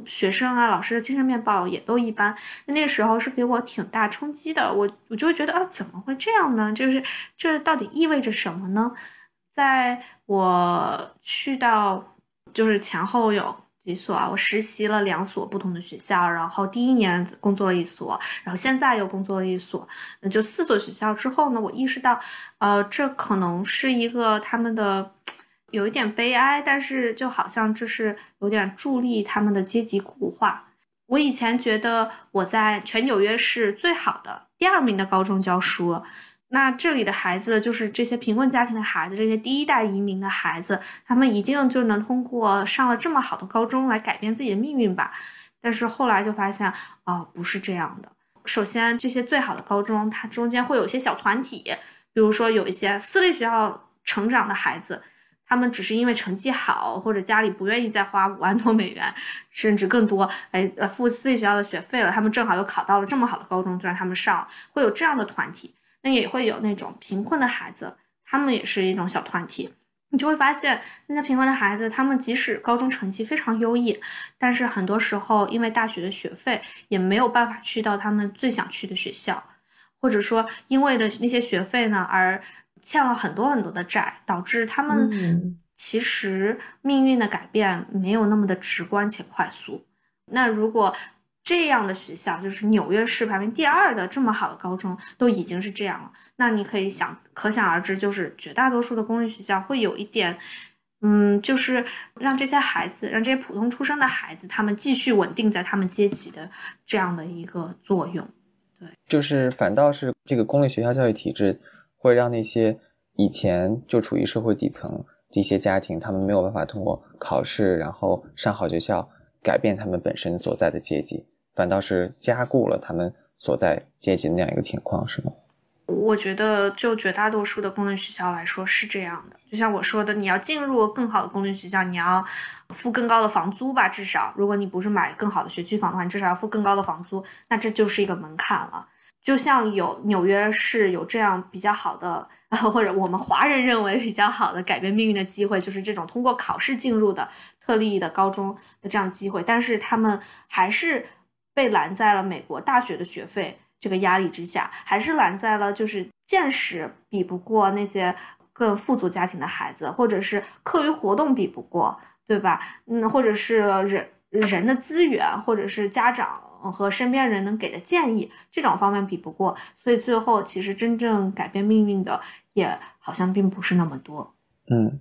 学生啊、老师的精神面貌也都一般。那那个时候是给我挺大冲击的，我我就会觉得啊，怎么会这样呢？就是这到底意味着什么呢？在我去到就是前后有。几所啊？我实习了两所不同的学校，然后第一年工作了一所，然后现在又工作了一所，那就四所学校之后呢，我意识到，呃，这可能是一个他们的有一点悲哀，但是就好像这是有点助力他们的阶级固化。我以前觉得我在全纽约市最好的第二名的高中教书。那这里的孩子就是这些贫困家庭的孩子，这些第一代移民的孩子，他们一定就能通过上了这么好的高中来改变自己的命运吧？但是后来就发现，啊，不是这样的。首先，这些最好的高中，它中间会有一些小团体，比如说有一些私立学校成长的孩子，他们只是因为成绩好，或者家里不愿意再花五万多美元，甚至更多，哎，呃，付私立学校的学费了，他们正好又考到了这么好的高中，就让他们上，会有这样的团体。那也会有那种贫困的孩子，他们也是一种小团体。你就会发现，那些贫困的孩子，他们即使高中成绩非常优异，但是很多时候因为大学的学费，也没有办法去到他们最想去的学校，或者说因为的那些学费呢，而欠了很多很多的债，导致他们其实命运的改变没有那么的直观且快速。那如果，这样的学校就是纽约市排名第二的这么好的高中都已经是这样了，那你可以想，可想而知，就是绝大多数的公立学校会有一点，嗯，就是让这些孩子，让这些普通出生的孩子，他们继续稳定在他们阶级的这样的一个作用。对，就是反倒是这个公立学校教育体制会让那些以前就处于社会底层的一些家庭，他们没有办法通过考试，然后上好学校，改变他们本身所在的阶级。反倒是加固了他们所在阶级的那样一个情况，是吗？我觉得，就绝大多数的公立学校来说是这样的。就像我说的，你要进入更好的公立学校，你要付更高的房租吧？至少，如果你不是买更好的学区房的话，你至少要付更高的房租。那这就是一个门槛了。就像有纽约市有这样比较好的，或者我们华人认为比较好的改变命运的机会，就是这种通过考试进入的特立的高中的这样机会，但是他们还是被拦在了美国大学的学费这个压力之下，还是拦在了就是见识比不过那些更富足家庭的孩子，或者是课余活动比不过，对吧？嗯，或者是人人的资源，或者是家长。和身边人能给的建议，这种方面比不过，所以最后其实真正改变命运的也好像并不是那么多。嗯，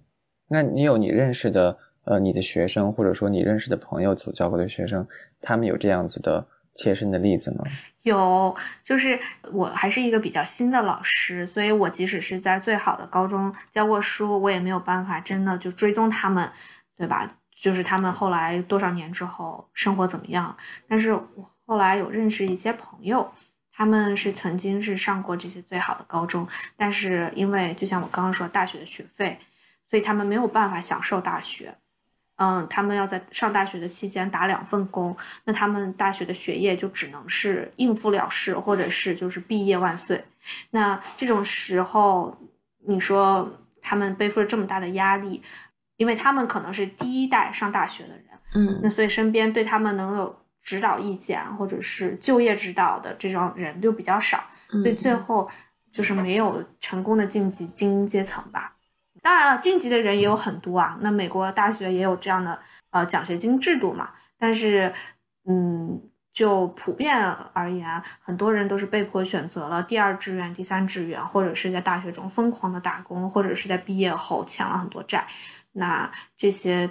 那你有你认识的呃你的学生，或者说你认识的朋友所教过的学生，他们有这样子的切身的例子吗？有，就是我还是一个比较新的老师，所以我即使是在最好的高中教过书，我也没有办法真的就追踪他们，对吧？就是他们后来多少年之后生活怎么样？但是我。后来有认识一些朋友，他们是曾经是上过这些最好的高中，但是因为就像我刚刚说，大学的学费，所以他们没有办法享受大学。嗯，他们要在上大学的期间打两份工，那他们大学的学业就只能是应付了事，或者是就是毕业万岁。那这种时候，你说他们背负了这么大的压力，因为他们可能是第一代上大学的人，嗯，那所以身边对他们能有。指导意见或者是就业指导的这种人就比较少，所以最后就是没有成功的晋级精英阶层吧。当然了，晋级的人也有很多啊。那美国大学也有这样的呃奖学金制度嘛。但是，嗯，就普遍而言，很多人都是被迫选择了第二志愿、第三志愿，或者是在大学中疯狂的打工，或者是在毕业后欠了很多债。那这些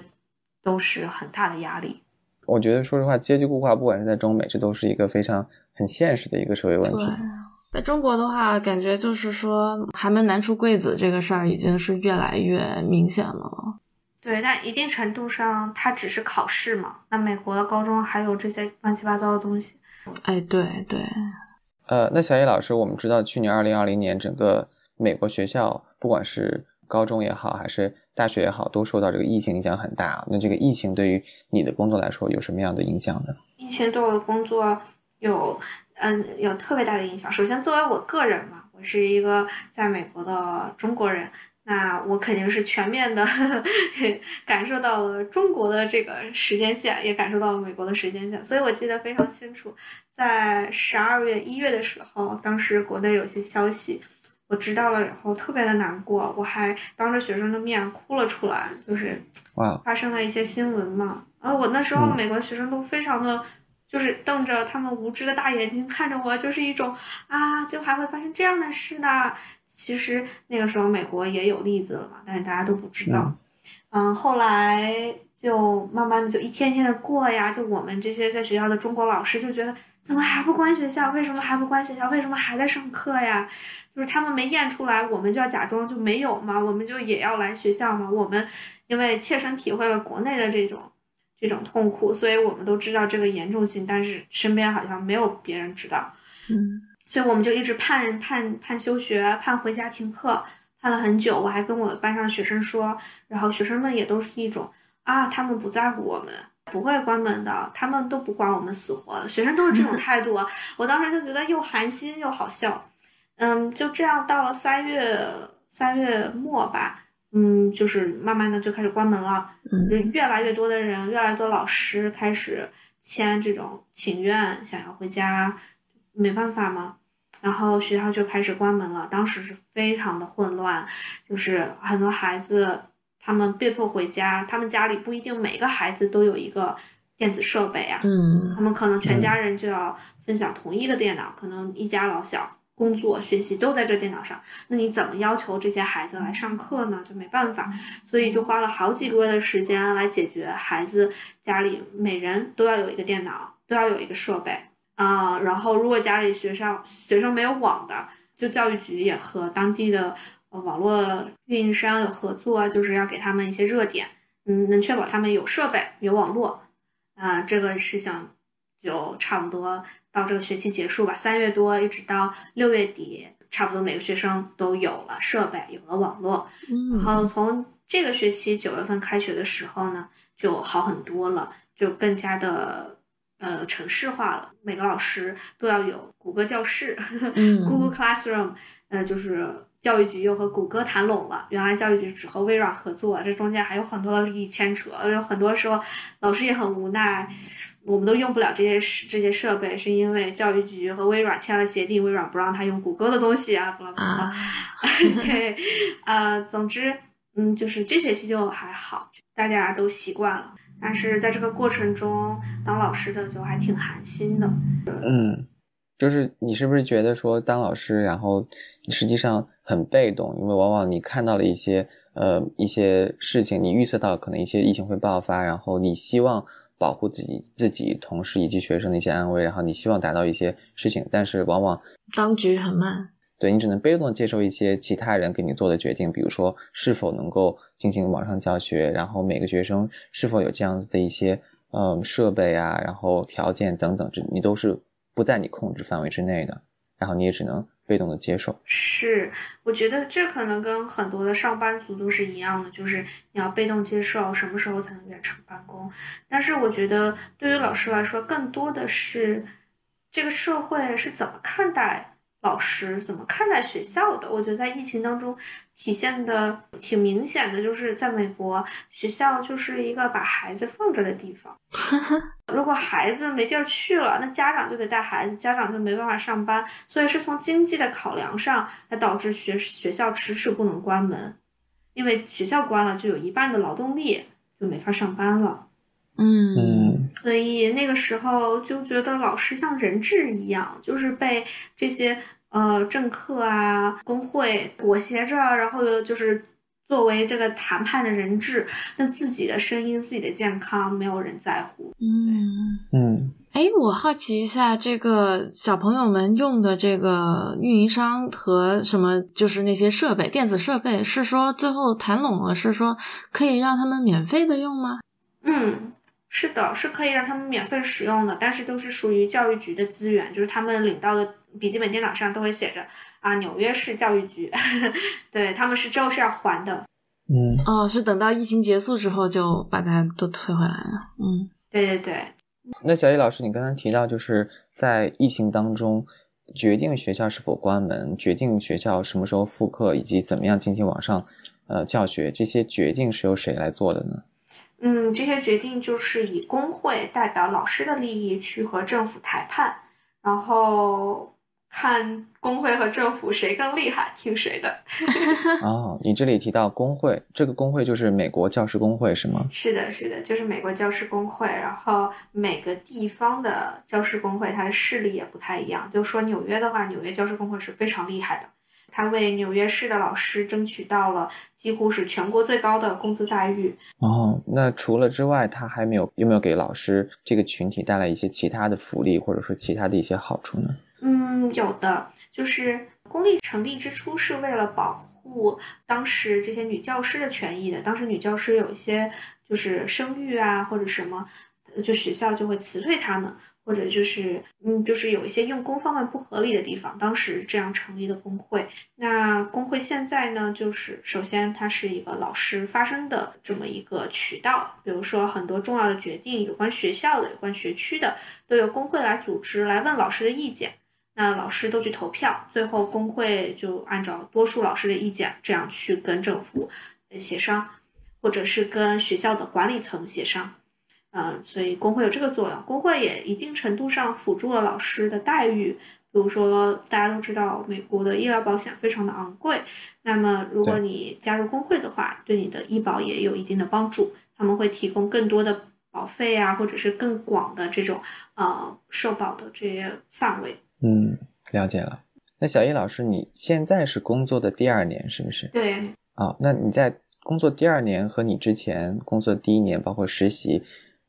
都是很大的压力。我觉得，说实话，阶级固化，不管是在中美，这都是一个非常很现实的一个社会问题。在中国的话，感觉就是说，寒门难出贵子这个事儿已经是越来越明显了。对，但一定程度上，它只是考试嘛。那美国的高中还有这些乱七八糟的东西。哎，对对。呃，那小野老师，我们知道，去年二零二零年，整个美国学校，不管是高中也好，还是大学也好，都受到这个疫情影响很大。那这个疫情对于你的工作来说有什么样的影响呢？疫情对我的工作有，嗯，有特别大的影响。首先，作为我个人嘛，我是一个在美国的中国人，那我肯定是全面的 感受到了中国的这个时间线，也感受到了美国的时间线。所以我记得非常清楚，在十二月、一月的时候，当时国内有些消息。我知道了以后特别的难过，我还当着学生的面哭了出来，就是发生了一些新闻嘛。然后我那时候美国学生都非常的，就是瞪着他们无知的大眼睛看着我，就是一种啊，就还会发生这样的事呢。其实那个时候美国也有例子了嘛，但是大家都不知道。嗯，后来就慢慢的就一天天的过呀，就我们这些在学校的中国老师就觉得。怎么还不关学校？为什么还不关学校？为什么还在上课呀？就是他们没验出来，我们就要假装就没有嘛？我们就也要来学校嘛？我们因为切身体会了国内的这种这种痛苦，所以我们都知道这个严重性，但是身边好像没有别人知道。嗯，所以我们就一直盼盼盼休学，盼回家停课，盼了很久。我还跟我班上学生说，然后学生们也都是一种啊，他们不在乎我们。不会关门的，他们都不管我们死活。学生都是这种态度，我当时就觉得又寒心又好笑。嗯，就这样到了三月三月末吧，嗯，就是慢慢的就开始关门了。嗯，越来越多的人，越来越多老师开始签这种请愿，想要回家，没办法嘛。然后学校就开始关门了，当时是非常的混乱，就是很多孩子。他们被迫回家，他们家里不一定每个孩子都有一个电子设备啊。嗯，他们可能全家人就要分享同一个电脑，可能一家老小工作学习都在这电脑上。那你怎么要求这些孩子来上课呢？就没办法，所以就花了好几个月的时间来解决孩子家里每人都要有一个电脑，都要有一个设备啊。然后如果家里学校学生没有网的，就教育局也和当地的。网络运营商有合作，就是要给他们一些热点，嗯，能确保他们有设备、有网络，啊，这个事情就差不多到这个学期结束吧，三月多一直到六月底，差不多每个学生都有了设备，有了网络，嗯，然后从这个学期九月份开学的时候呢，就好很多了，就更加的。呃城市化了，每个老师都要有谷歌教室嗯，Google Classroom，呃，就是教育局又和谷歌谈拢了。原来教育局只和微软合作，这中间还有很多的利益牵扯，有很多时候老师也很无奈。我们都用不了这些设这些设备，是因为教育局和微软签了协定，微软不让他用谷歌的东西啊，巴拉巴拉。啊，对，呃，总之，嗯，就是这学期就还好，大家都习惯了。但是在这个过程中，当老师的就还挺寒心的。嗯，就是你是不是觉得说当老师，然后你实际上很被动，因为往往你看到了一些呃一些事情，你预测到可能一些疫情会爆发，然后你希望保护自己、自己同事以及学生的一些安危，然后你希望达到一些事情，但是往往当局很慢。对你只能被动地接受一些其他人给你做的决定，比如说是否能够进行网上教学，然后每个学生是否有这样子的一些呃设备啊，然后条件等等，这你都是不在你控制范围之内的，然后你也只能被动的接受。是，我觉得这可能跟很多的上班族都是一样的，就是你要被动接受什么时候才能远程办公。但是我觉得对于老师来说，更多的是这个社会是怎么看待老师，怎么看待学校的。我觉得在疫情当中体现的挺明显的，就是在美国，学校就是一个把孩子放着的地方。如果孩子没地儿去了，那家长就得带孩子，家长就没办法上班，所以是从经济的考量上来导致学学校迟迟不能关门，因为学校关了，就有一半的劳动力就没法上班了。嗯嗯所以那个时候就觉得老师像人质一样，就是被这些呃政客啊、工会裹挟着，然后就是作为这个谈判的人质，那自己的声音、自己的健康没有人在乎。嗯。嗯哎，我好奇一下，这个小朋友们用的这个运营商和什么，就是那些设备、电子设备，是说最后谈拢了，是说可以让他们免费的用吗？嗯，是的，是可以让他们免费使用的，但是都是属于教育局的资源，就是他们领到的笔记本电脑上都会写着啊，纽约市教育局，对他们是之后是要还的。嗯哦，是等到疫情结束之后就把它都退回来了。嗯对对对，那小叶老师，你刚才提到就是在疫情当中决定学校是否关门，决定学校什么时候复课，以及怎么样进行网上呃教学，这些决定是由谁来做的呢？嗯，这些决定就是以工会代表老师的利益去和政府谈判，然后看工会和政府谁更厉害，听谁的。哦，你这里提到工会，这个工会就是美国教师工会是吗？是的，是的，就是美国教师工会，然后每个地方的教师工会它的势力也不太一样。就说纽约的话，纽约教师工会是非常厉害的，它为纽约市的老师争取到了几乎是全国最高的工资待遇。哦，那除了之外，他还没有有没有给老师这个群体带来一些其他的福利，或者说其他的一些好处呢？嗯，有的，就是公立成立之初是为了保护当时这些女教师的权益的。当时女教师有一些就是生育啊或者什么，就学校就会辞退他们，或者就是嗯，就是有一些用工方面不合理的地方。当时这样成立的工会，那工会现在呢，就是首先它是一个老师发声的这么一个渠道，比如说很多重要的决定，有关学校的、有关学区的，都由工会来组织，来问老师的意见。那老师都去投票，最后工会就按照多数老师的意见，这样去跟政府协商，或者是跟学校的管理层协商。嗯，所以工会有这个作用，工会也一定程度上辅助了老师的待遇。比如说，大家都知道美国的医疗保险非常的昂贵，那么如果你加入工会的话，对你的医保也有一定的帮助。他们会提供更多的保费啊，或者是更广的这种呃受保的这些范围。嗯，了解了。那小易老师，你现在是工作的第二年，是不是？对，啊，那你在工作第二年和你之前工作第一年，包括实习，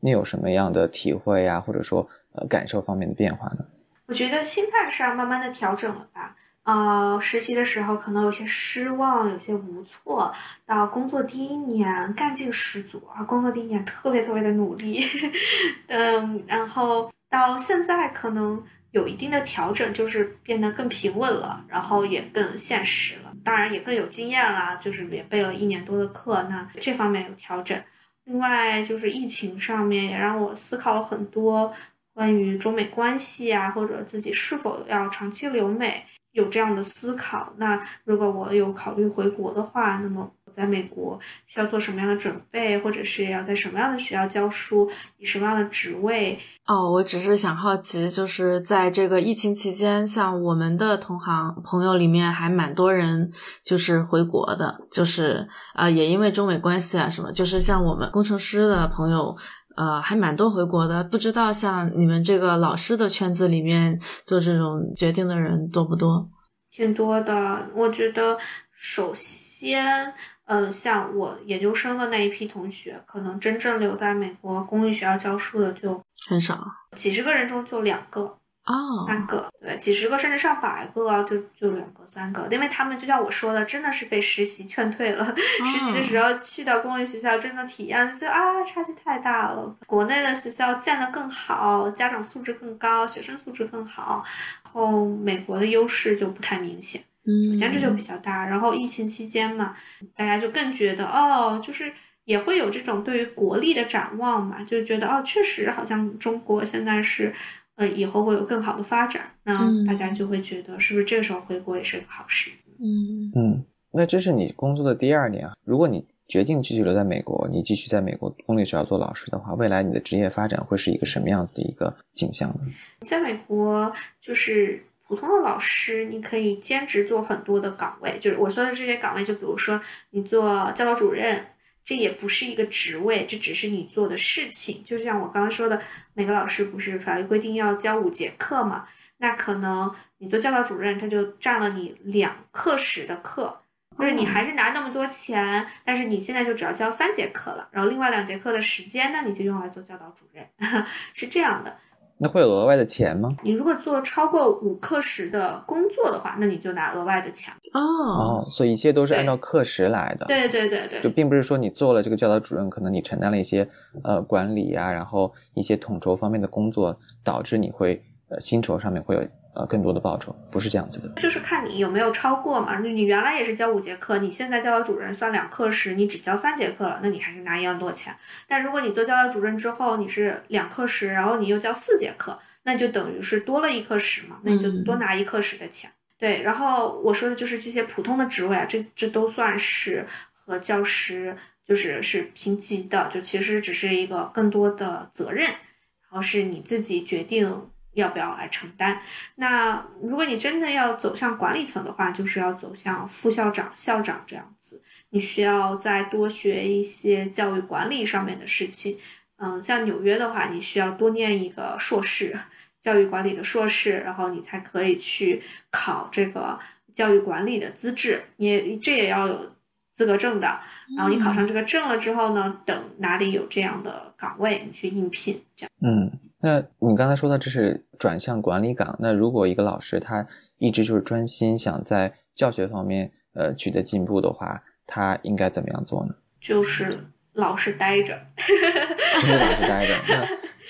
你有什么样的体会呀、或者说呃感受方面的变化呢？我觉得心态上慢慢的调整了吧。呃，实习的时候可能有些失望，有些无措。到工作第一年干劲十足啊，工作第一年特别特别的努力，嗯，然后到现在可能有一定的调整，就是变得更平稳了，然后也更现实了，当然也更有经验啦，就是也备了一年多的课，那这方面有调整。另外就是疫情上面也让我思考了很多，关于中美关系啊，或者自己是否要长期留美，有这样的思考。那如果我有考虑回国的话，那么。在美国需要做什么样的准备，或者是要在什么样的学校教书，以什么样的职位？哦，我只是想好奇，就是在这个疫情期间，像我们的同行朋友里面还蛮多人就是回国的，就是呃，也因为中美关系啊什么，就是像我们工程师的朋友，呃，还蛮多回国的。不知道像你们这个老师的圈子里面做这种决定的人多不多？挺多的，我觉得首先。嗯，像我研究生的那一批同学，可能真正留在美国公立学校教书的就很少，几十个人中就两个哦，三个，对，几十个甚至上百个，就就两个三个，因为他们就像我说的，真的是被实习劝退了。实习的时候去到公立学校，真的体验就啊，差距太大了。国内的学校建的更好，家长素质更高，学生素质更好，然后美国的优势就不太明显。嗯，首先这就比较大，然后疫情期间嘛，大家就更觉得哦，就是也会有这种对于国力的展望嘛，就觉得哦，确实好像中国现在是，呃，以后会有更好的发展，那大家就会觉得是不是这个时候回国也是个好事？嗯嗯，那这是你工作的第二年啊，如果你决定继续留在美国，你继续在美国公立学校做老师的话，未来你的职业发展会是一个什么样子的一个景象呢？在美国就是。普通的老师，你可以兼职做很多的岗位，就是我说的这些岗位，就比如说你做教导主任，这也不是一个职位，这只是你做的事情。就像我刚刚说的，每个老师不是法律规定要教五节课嘛？那可能你做教导主任，他就占了你两课时的课，就是你还是拿那么多钱，但是你现在就只要教三节课了，然后另外两节课的时间呢，你就用来做教导主任，是这样的。那会有额外的钱吗？你如果做超过五课时的工作的话，那你就拿额外的钱哦。哦，所以一切都是按照课时来的。对对对对，就并不是说你做了这个教导主任，可能你承担了一些呃管理啊，然后一些统筹方面的工作，导致你会呃薪酬上面会有。呃，更多的报酬不是这样子的，就是看你有没有超过嘛。你原来也是教五节课，你现在教导主任算两课时，你只教三节课了，那你还是拿一样多钱。但如果你做教导主任之后，你是两课时，然后你又教四节课，那就等于是多了一课时嘛，那你就多拿一课时的钱。对，然后我说的就是这些普通的职位啊，这这都算是和教师就是是平级的，就其实只是一个更多的责任，然后是你自己决定。要不要来承担？那如果你真的要走向管理层的话，就是要走向副校长、校长这样子。你需要再多学一些教育管理上面的事情。嗯，像纽约的话，你需要多念一个硕士，教育管理的硕士，然后你才可以去考这个教育管理的资质。你这也要有资格证的。然后你考上这个证了之后呢，等哪里有这样的岗位，你去应聘。这样，嗯。那你刚才说到这是转向管理岗，那如果一个老师他一直就是专心想在教学方面呃取得进步的话，他应该怎么样做呢？就是老实待着，就是老实待着。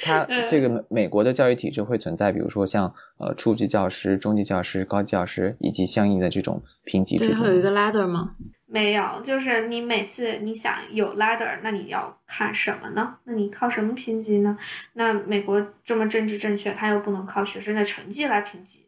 那他这个美国的教育体制会存在，比如说像呃初级教师、中级教师、高级教师以及相应的这种评级制度。对，会有一个 ladder 吗？没有，就是你每次你想有 ladder，那你要看什么呢？那你靠什么评级呢？那美国这么政治正确，他又不能靠学生的成绩来评级，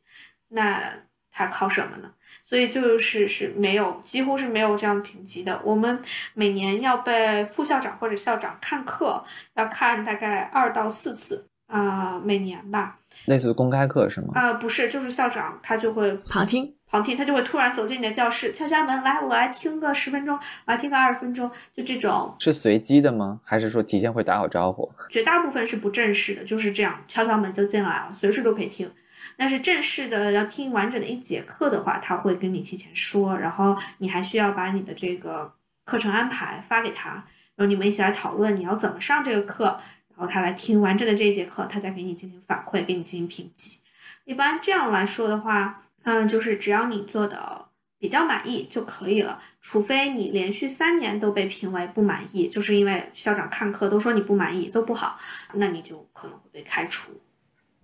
那他靠什么呢？所以就是是没有，几乎是没有这样评级的。我们每年要被副校长或者校长看课，要看大概二到四次啊，每年吧。类似公开课是吗？啊，不是，就是校长他就会旁听。旁听，他就会突然走进你的教室，敲敲门，来，我来听个十分钟，我来听个二十分钟，就这种。是随机的吗？还是说提前会打好招呼？绝大部分是不正式的，就是这样，敲敲门就进来了，随时都可以听。但是正式的要听完整的一节课的话，他会跟你提前说，然后你还需要把你的这个课程安排发给他，然后你们一起来讨论你要怎么上这个课，然后他来听完整的这一节课，他再给你进行反馈，给你进行评级。一般这样来说的话。嗯，就是只要你做的比较满意就可以了，除非你连续三年都被评为不满意，就是因为校长看课都说你不满意，都不好，那你就可能会被开除。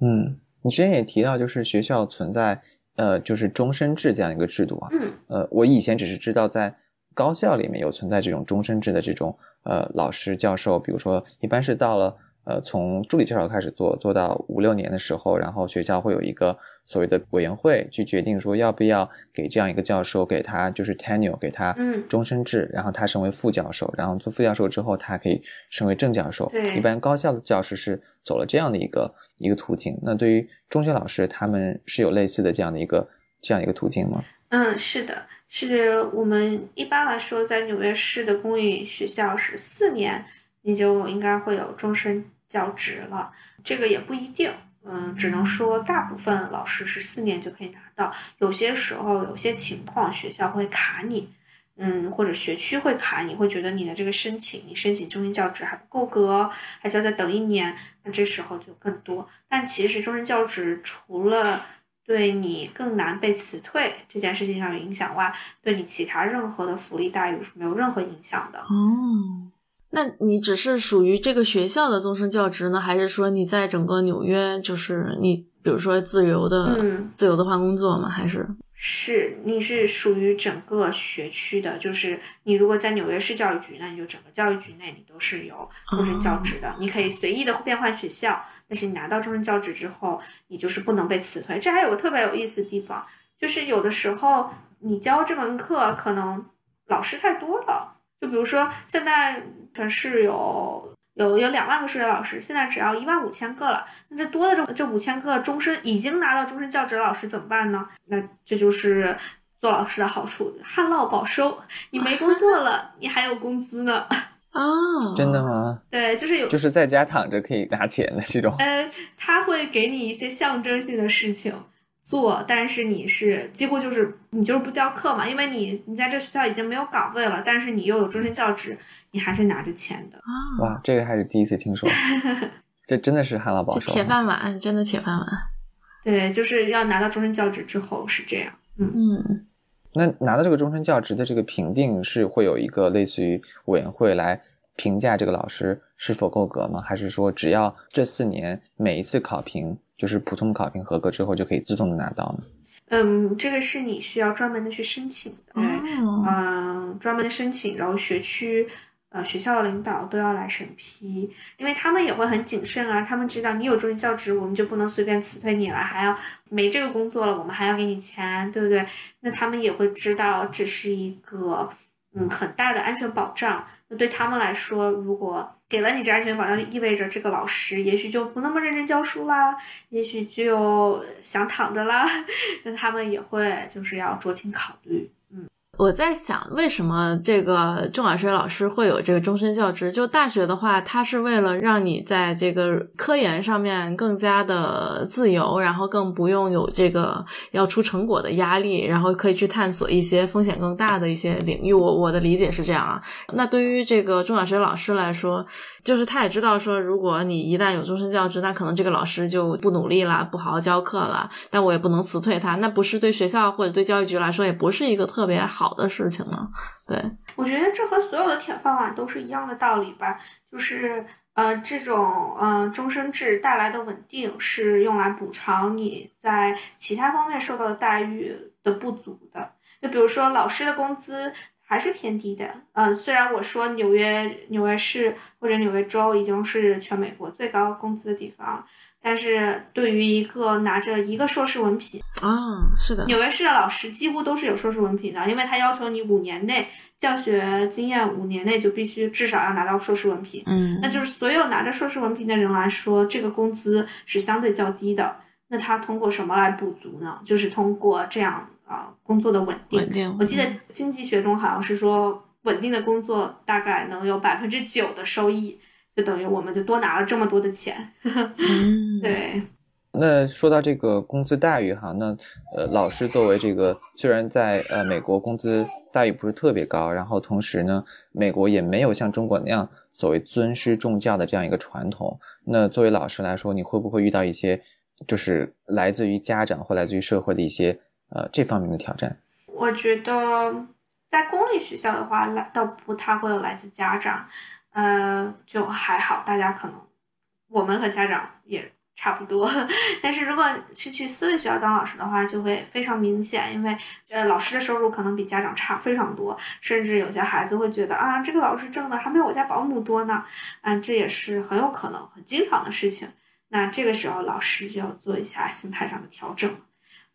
嗯，你之前也提到，就是学校存在呃，就是终身制这样一个制度啊。嗯。呃，我以前只是知道在高校里面有存在这种终身制的这种呃老师教授，比如说一般是到了呃，从助理教授开始做，做到五六年的时候，然后学校会有一个所谓的委员会去决定说要不要给这样一个教授给他就是 tenure 给他终身制，然后他升为副教授，然后做副教授之后他可以升为正教授。对，一般高校的教师是走了这样的一个一个途径。那对于中学老师，他们是有类似的这样的一个这样一个途径吗？嗯，是的，是我们一般来说在纽约市的公立学校是四年。你就应该会有终身教职了，这个也不一定，嗯，只能说大部分老师是四年就可以拿到，有些时候有些情况学校会卡你，嗯，或者学区会卡你，会觉得你的这个申请，你申请终身教职还不够格，还需要再等一年，那这时候就更多。但其实终身教职除了对你更难被辞退这件事情上有影响外，对你其他任何的福利待遇是没有任何影响的。哦。那你只是属于这个学校的终身教职呢，还是说你在整个纽约，就是你比如说自由的、自由的换工作吗？还是是你是属于整个学区的，就是你如果在纽约市教育局，那你就整个教育局内你都是有终身教职的，你可以随意的变换学校，但是你拿到终身教职之后，你就是不能被辞退。这还有个特别有意思的地方，就是有的时候你教这门课可能老师太多了。就比如说，现在全市有有有两万个数学老师，现在只要一万五千个了。那这多的这这五千个终身已经拿到终身教职的老师怎么办呢？那这就是做老师的好处，旱涝保收。你没工作了，你还有工资呢。哦，真的吗？对，就是有，就是在家躺着可以拿钱的这种。呃，他会给你一些象征性的事情。做，但是你是几乎就是你就是不教课嘛，因为你你在这学校已经没有岗位了，但是你又有终身教职，你还是拿着钱的哇，这个还是第一次听说，这真的是旱涝保收，铁饭碗，真的铁饭碗。对，就是要拿到终身教职之后是这样。嗯嗯。那拿到这个终身教职的这个评定是会有一个类似于委员会来评价这个老师是否够格吗？还是说只要这四年每一次考评？就是普通考评合格之后就可以自动的拿到呢？嗯，这个是你需要专门的去申请的，嗯，专门的申请，然后学区呃学校的领导都要来审批，因为他们也会很谨慎啊，他们知道你有终身教职，我们就不能随便辞退你了，还要没这个工作了，我们还要给你钱，对不对？那他们也会知道这是一个嗯很大的安全保障，那对他们来说，如果给了你这安全保障，就意味着这个老师也许就不那么认真教书啦，也许就想躺着啦，那他们也会就是要酌情考虑。我在想，为什么这个中小学老师会有这个终身教职？就大学的话，它是为了让你在这个科研上面更加的自由，然后更不用有这个要出成果的压力，然后可以去探索一些风险更大的一些领域。我我的理解是这样啊。那对于这个中小学老师来说，就是他也知道说，如果你一旦有终身教职，那可能这个老师就不努力了，不好好教课了。但我也不能辞退他，那不是对学校或者对教育局来说，也不是一个特别好。的事情呢？对，我觉得这和所有的铁饭碗都是一样的道理吧。就是呃，这种呃终身制带来的稳定是用来补偿你在其他方面受到的待遇的不足的。就比如说老师的工资还是偏低的。嗯，虽然我说纽约纽约市或者纽约州已经是全美国最高工资的地方。但是对于一个拿着一个硕士文凭啊，是的，纽约市的老师几乎都是有硕士文凭的，因为他要求你五年内教学经验五年内就必须至少要拿到硕士文凭。嗯，那就是所有拿着硕士文凭的人来说，这个工资是相对较低的。那他通过什么来补足呢？就是通过这样啊工作的稳定。稳定。我记得经济学中好像是说，稳定的工作大概能有百分之九的收益。就等于我们就多拿了这么多的钱，对。那说到这个工资待遇哈，那呃，老师作为这个虽然在呃美国工资待遇不是特别高，然后同时呢，美国也没有像中国那样所谓尊师重教的这样一个传统。那作为老师来说，你会不会遇到一些就是来自于家长或来自于社会的一些呃这方面的挑战？我觉得在公立学校的话，来倒不太会有来自家长。呃，就还好，大家可能我们和家长也差不多。但是如果是去私立学校当老师的话，就会非常明显，因为呃老师的收入可能比家长差非常多，甚至有些孩子会觉得啊，这个老师挣的还没有我家保姆多呢，嗯，这也是很有可能很经常的事情。那这个时候老师就要做一下心态上的调整。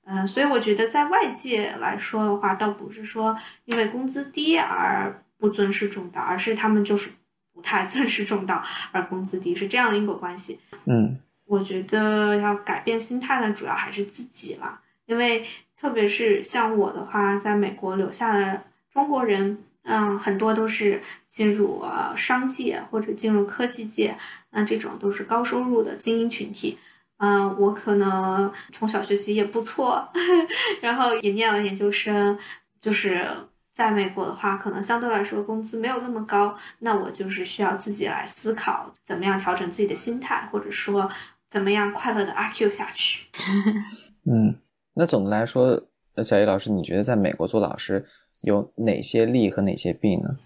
嗯，所以我觉得在外界来说的话，倒不是说因为工资低而不尊师重道，而是他们就是不太尊师重道而工资低，是这样的因果关系。嗯，我觉得要改变心态呢，主要还是自己了，因为特别是像我的话，在美国留下的中国人，嗯，很多都是进入呃商界或者进入科技界，那这种都是高收入的精英群体。嗯，我可能从小学习也不错，然后也念了研究生。就是在美国的话，可能相对来说工资没有那么高，那我就是需要自己来思考怎么样调整自己的心态，或者说怎么样快乐的阿 Q 下去。嗯，那总的来说，小叶老师，你觉得在美国做老师有哪些利和哪些弊呢？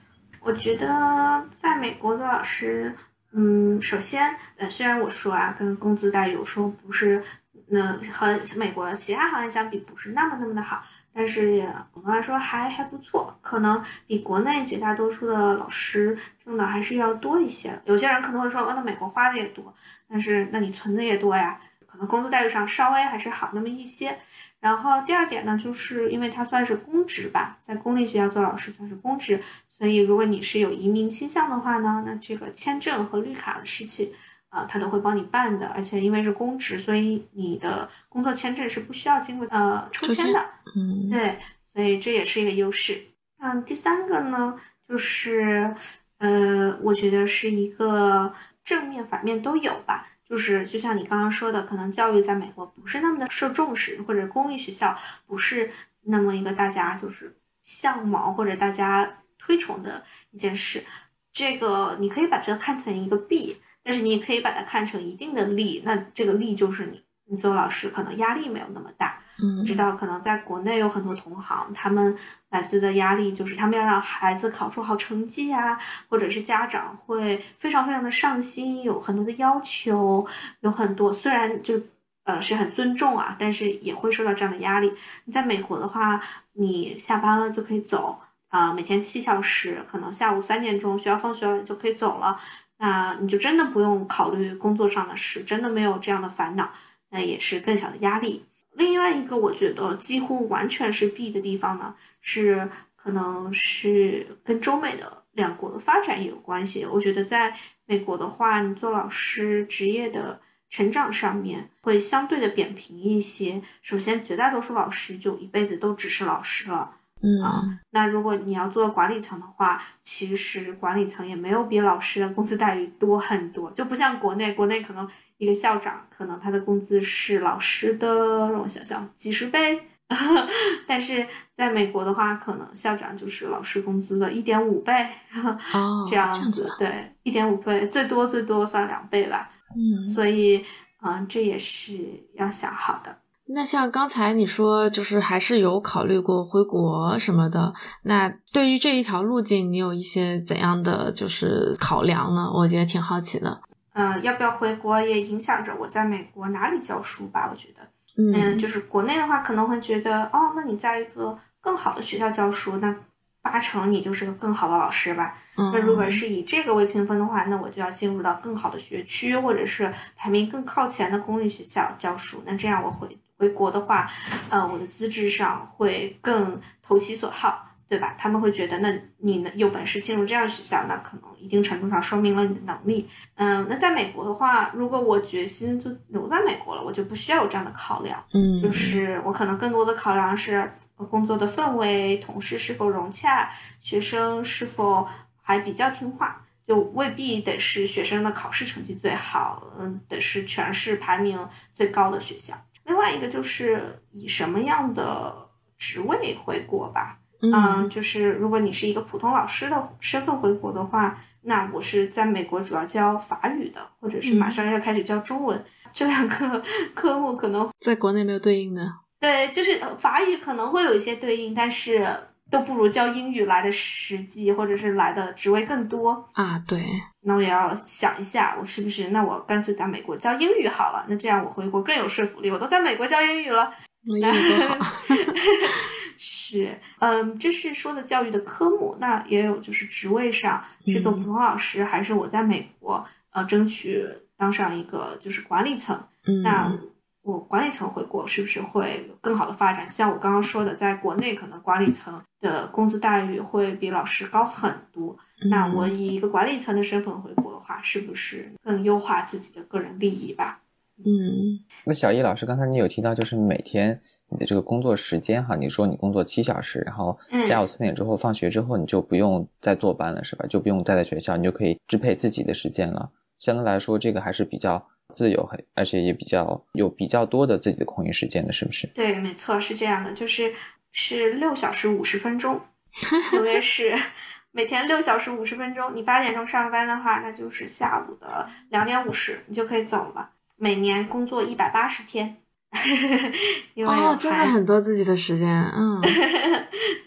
我觉得在美国的老师。嗯，首先，呃，虽然我说啊，跟工资待遇有时候不是，那和美国其他行业相比不是那么那么的好，但是也总的来说还还不错，可能比国内绝大多数的老师挣的还是要多一些。有些人可能会说，哦，那美国花的也多，但是那你存的也多呀，可能工资待遇上稍微还是好那么一些。然后第二点呢，就是因为它算是公职吧，在公立学校做老师算是公职，所以如果你是有移民倾向的话呢，那这个签证和绿卡的事情，啊，他都会帮你办的。而且因为是公职，所以你的工作签证是不需要经过呃抽签的。嗯，对，所以这也是一个优势。嗯，第三个呢，就是呃，我觉得是一个正面反面都有吧。就是就像你刚刚说的，可能教育在美国不是那么的受重视，或者公立学校不是那么一个大家就是向往或者大家推崇的一件事。这个你可以把这个看成一个弊，但是你也可以把它看成一定的利。那这个利就是你。你做老师可能压力没有那么大，嗯，知道可能在国内有很多同行，他们来自的压力就是他们要让孩子考出好成绩啊，或者是家长会非常非常的上心，有很多的要求，有很多虽然就呃是很尊重啊，但是也会受到这样的压力。你在美国的话，你下班了就可以走啊，每天七小时，可能下午三点钟学校放学了就可以走了，那你就真的不用考虑工作上的事，真的没有这样的烦恼。那也是更小的压力。另外一个，我觉得几乎完全是弊的地方呢，是可能是跟中美的两国的发展也有关系。我觉得在美国的话，你做老师职业的成长上面会相对的扁平一些。首先，绝大多数老师就一辈子都只是老师了。嗯，那如果你要做管理层的话，其实管理层也没有比老师的工资待遇多很多，就不像国内，国内可能一个校长可能他的工资是老师的，让我想想，几十倍，但是在美国的话，可能校长就是老师工资的一点五倍，哦，这样子，对，一点五倍，最多最多算两倍吧，嗯，所以，嗯，这也是要想好的。那像刚才你说，就是还是有考虑过回国什么的。那对于这一条路径，你有一些怎样的就是考量呢？我觉得挺好奇的。嗯，要不要回国也影响着我在美国哪里教书吧？我觉得，嗯，就是国内的话可能会觉得，哦，那你在一个更好的学校教书，那八成你就是个更好的老师吧？那如果是以这个为评分的话，那我就要进入到更好的学区，或者是排名更靠前的公立学校教书。那这样我会。回国的话，呃，我的资质上会更投其所好，对吧？他们会觉得，那你呢有本事进入这样的学校，那可能一定程度上说明了你的能力。嗯，那在美国的话，如果我决心就留在美国了，我就不需要有这样的考量。嗯，就是我可能更多的考量是工作的氛围、同事是否融洽、学生是否还比较听话，就未必得是学生的考试成绩最好，嗯，得是全市排名最高的学校。另外一个就是以什么样的职位回国吧，嗯，就是如果你是一个普通老师的身份回国的话，那我是在美国主要教法语的，或者是马上要开始教中文，这两个 科目可能在国内没有对应的。对，就是法语可能会有一些对应，但是都不如教英语来的实际，或者是来的职位更多啊。对，那我也要想一下，我是不是那我干脆在美国教英语好了？那这样我回国更有说服力。我都在美国教英语了，英语多好。是，嗯，这是说的教育的科目。那也有就是职位上是做普通老师，还是我在美国呃争取当上一个就是管理层？那。我管理层回国是不是会更好的发展？像我刚刚说的，在国内可能管理层的工资待遇会比老师高很多。那我以一个管理层的身份回国的话，是不是更优化自己的个人利益吧？嗯，那小易老师，刚才你有提到，就是每天你的这个工作时间哈，你说你工作七小时，然后下午四点之后放学之后，你就不用再坐班了，是吧？就不用待在学校，你就可以支配自己的时间了。相对来说，这个还是比较。自由，很而且也比较有比较多的自己的空余时间的，是不是？对，没错，是这样的，就是是六小时五十分钟，纽约是 每天六小时五十分钟。你八点钟上班的话，那就是下午的两点五十，你就可以走了。每年工作一百八十天，哦，真的很多自己的时间，嗯，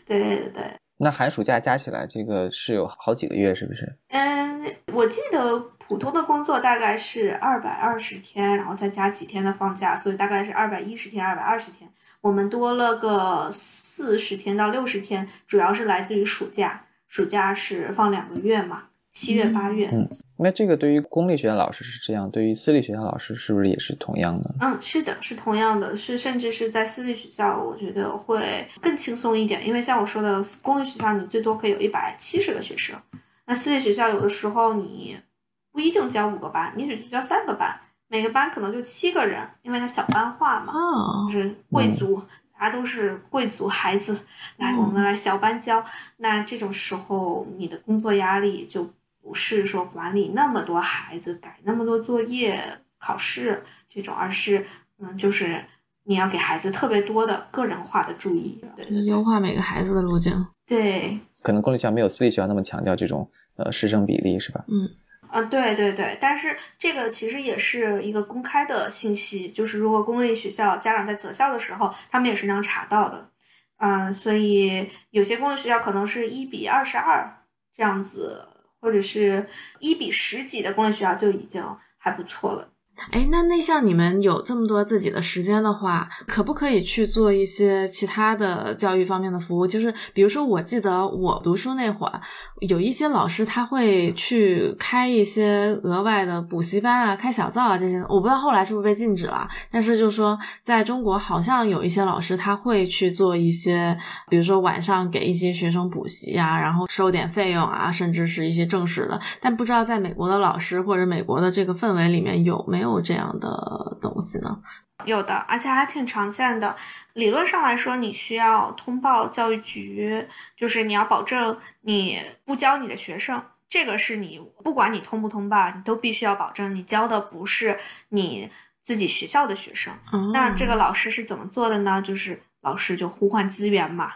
对 对对。那寒暑假加起来，这个是有好几个月，是不是？嗯，我记得。普通的工作大概是二百二十天，然后再加几天的放假，所以大概是二百一十天、二百二十天。我们多了个四十天到六十天，主要是来自于暑假。暑假是放两个月嘛，七月、八月。嗯，那这个对于公立学校老师是这样，对于私立学校老师是不是也是同样的？嗯，是的，是同样的，是甚至是在私立学校，我觉得会更轻松一点，因为像我说的，公立学校你最多可以有一百七十个学生，那私立学校有的时候你。不一定教五个班，也许就教三个班，每个班可能就七个人，因为它小班化嘛，就是贵族，大家都是贵族孩子，来我们来小班教。那这种时候，你的工作压力就不是说管理那么多孩子，改那么多作业、考试这种，而是嗯，就是你要给孩子特别多的个人化的注意，对，优化每个孩子的路径。对，可能公立学校没有私立学校那么强调这种呃师生比例，是吧？嗯。嗯，对对对，但是这个其实也是一个公开的信息，就是如果公立学校家长在择校的时候，他们也是能查到的。嗯，所以有些公立学校可能是一比二十二这样子，或者是一比十几的公立学校就已经还不错了。哎，那那像你们有这么多自己的时间的话，可不可以去做一些其他的教育方面的服务？就是比如说，我记得我读书那会儿，有一些老师他会去开一些额外的补习班啊，开小灶啊这些。我不知道后来是不是被禁止了，但是就是说，在中国好像有一些老师他会去做一些，比如说晚上给一些学生补习啊，然后收点费用啊，甚至是一些正式的。但不知道在美国的老师或者美国的这个氛围里面有没有？有这样的东西呢？有的，而且还挺常见的。理论上来说，你需要通报教育局，就是你要保证你不教你的学生，这个是你不管你通不通报，你都必须要保证你教的不是你自己学校的学生。那这个老师是怎么做的呢？就是老师就互换资源嘛。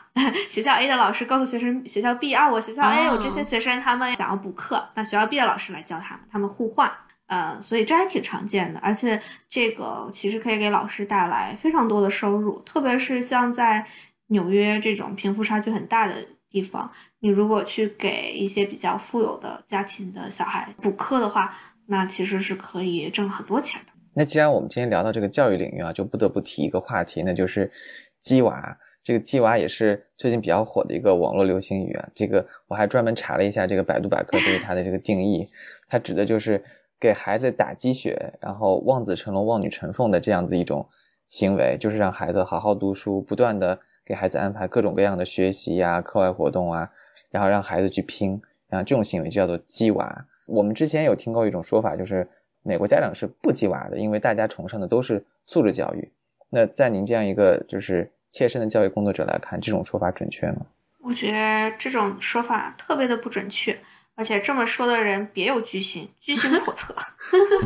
学校 A 的老师告诉学生学校 B 啊，我学校 A 有这些学生，他们想要补课，那学校 B 的老师来教他们，他们互换。呃，所以这还挺常见的，而且这个其实可以给老师带来非常多的收入，特别是像在纽约这种贫富差距很大的地方，你如果去给一些比较富有的家庭的小孩补课的话，那其实是可以挣很多钱的。那既然我们今天聊到这个教育领域啊，就不得不提一个话题，那就是“鸡娃”。这个“鸡娃”也是最近比较火的一个网络流行语啊。这个我还专门查了一下这个百度百科对于它的这个定义，它指的就是。给孩子打鸡血，然后望子成龙、望女成凤的这样子一种行为，就是让孩子好好读书，不断的给孩子安排各种各样的学习呀、课外活动啊，然后让孩子去拼，然后这种行为就叫做鸡娃。我们之前有听过一种说法，就是美国家长是不鸡娃的，因为大家崇尚的都是素质教育。那在您这样一个就是切身的教育工作者来看，这种说法准确吗？我觉得这种说法特别的不准确。而且这么说的人别有居心，居心叵测，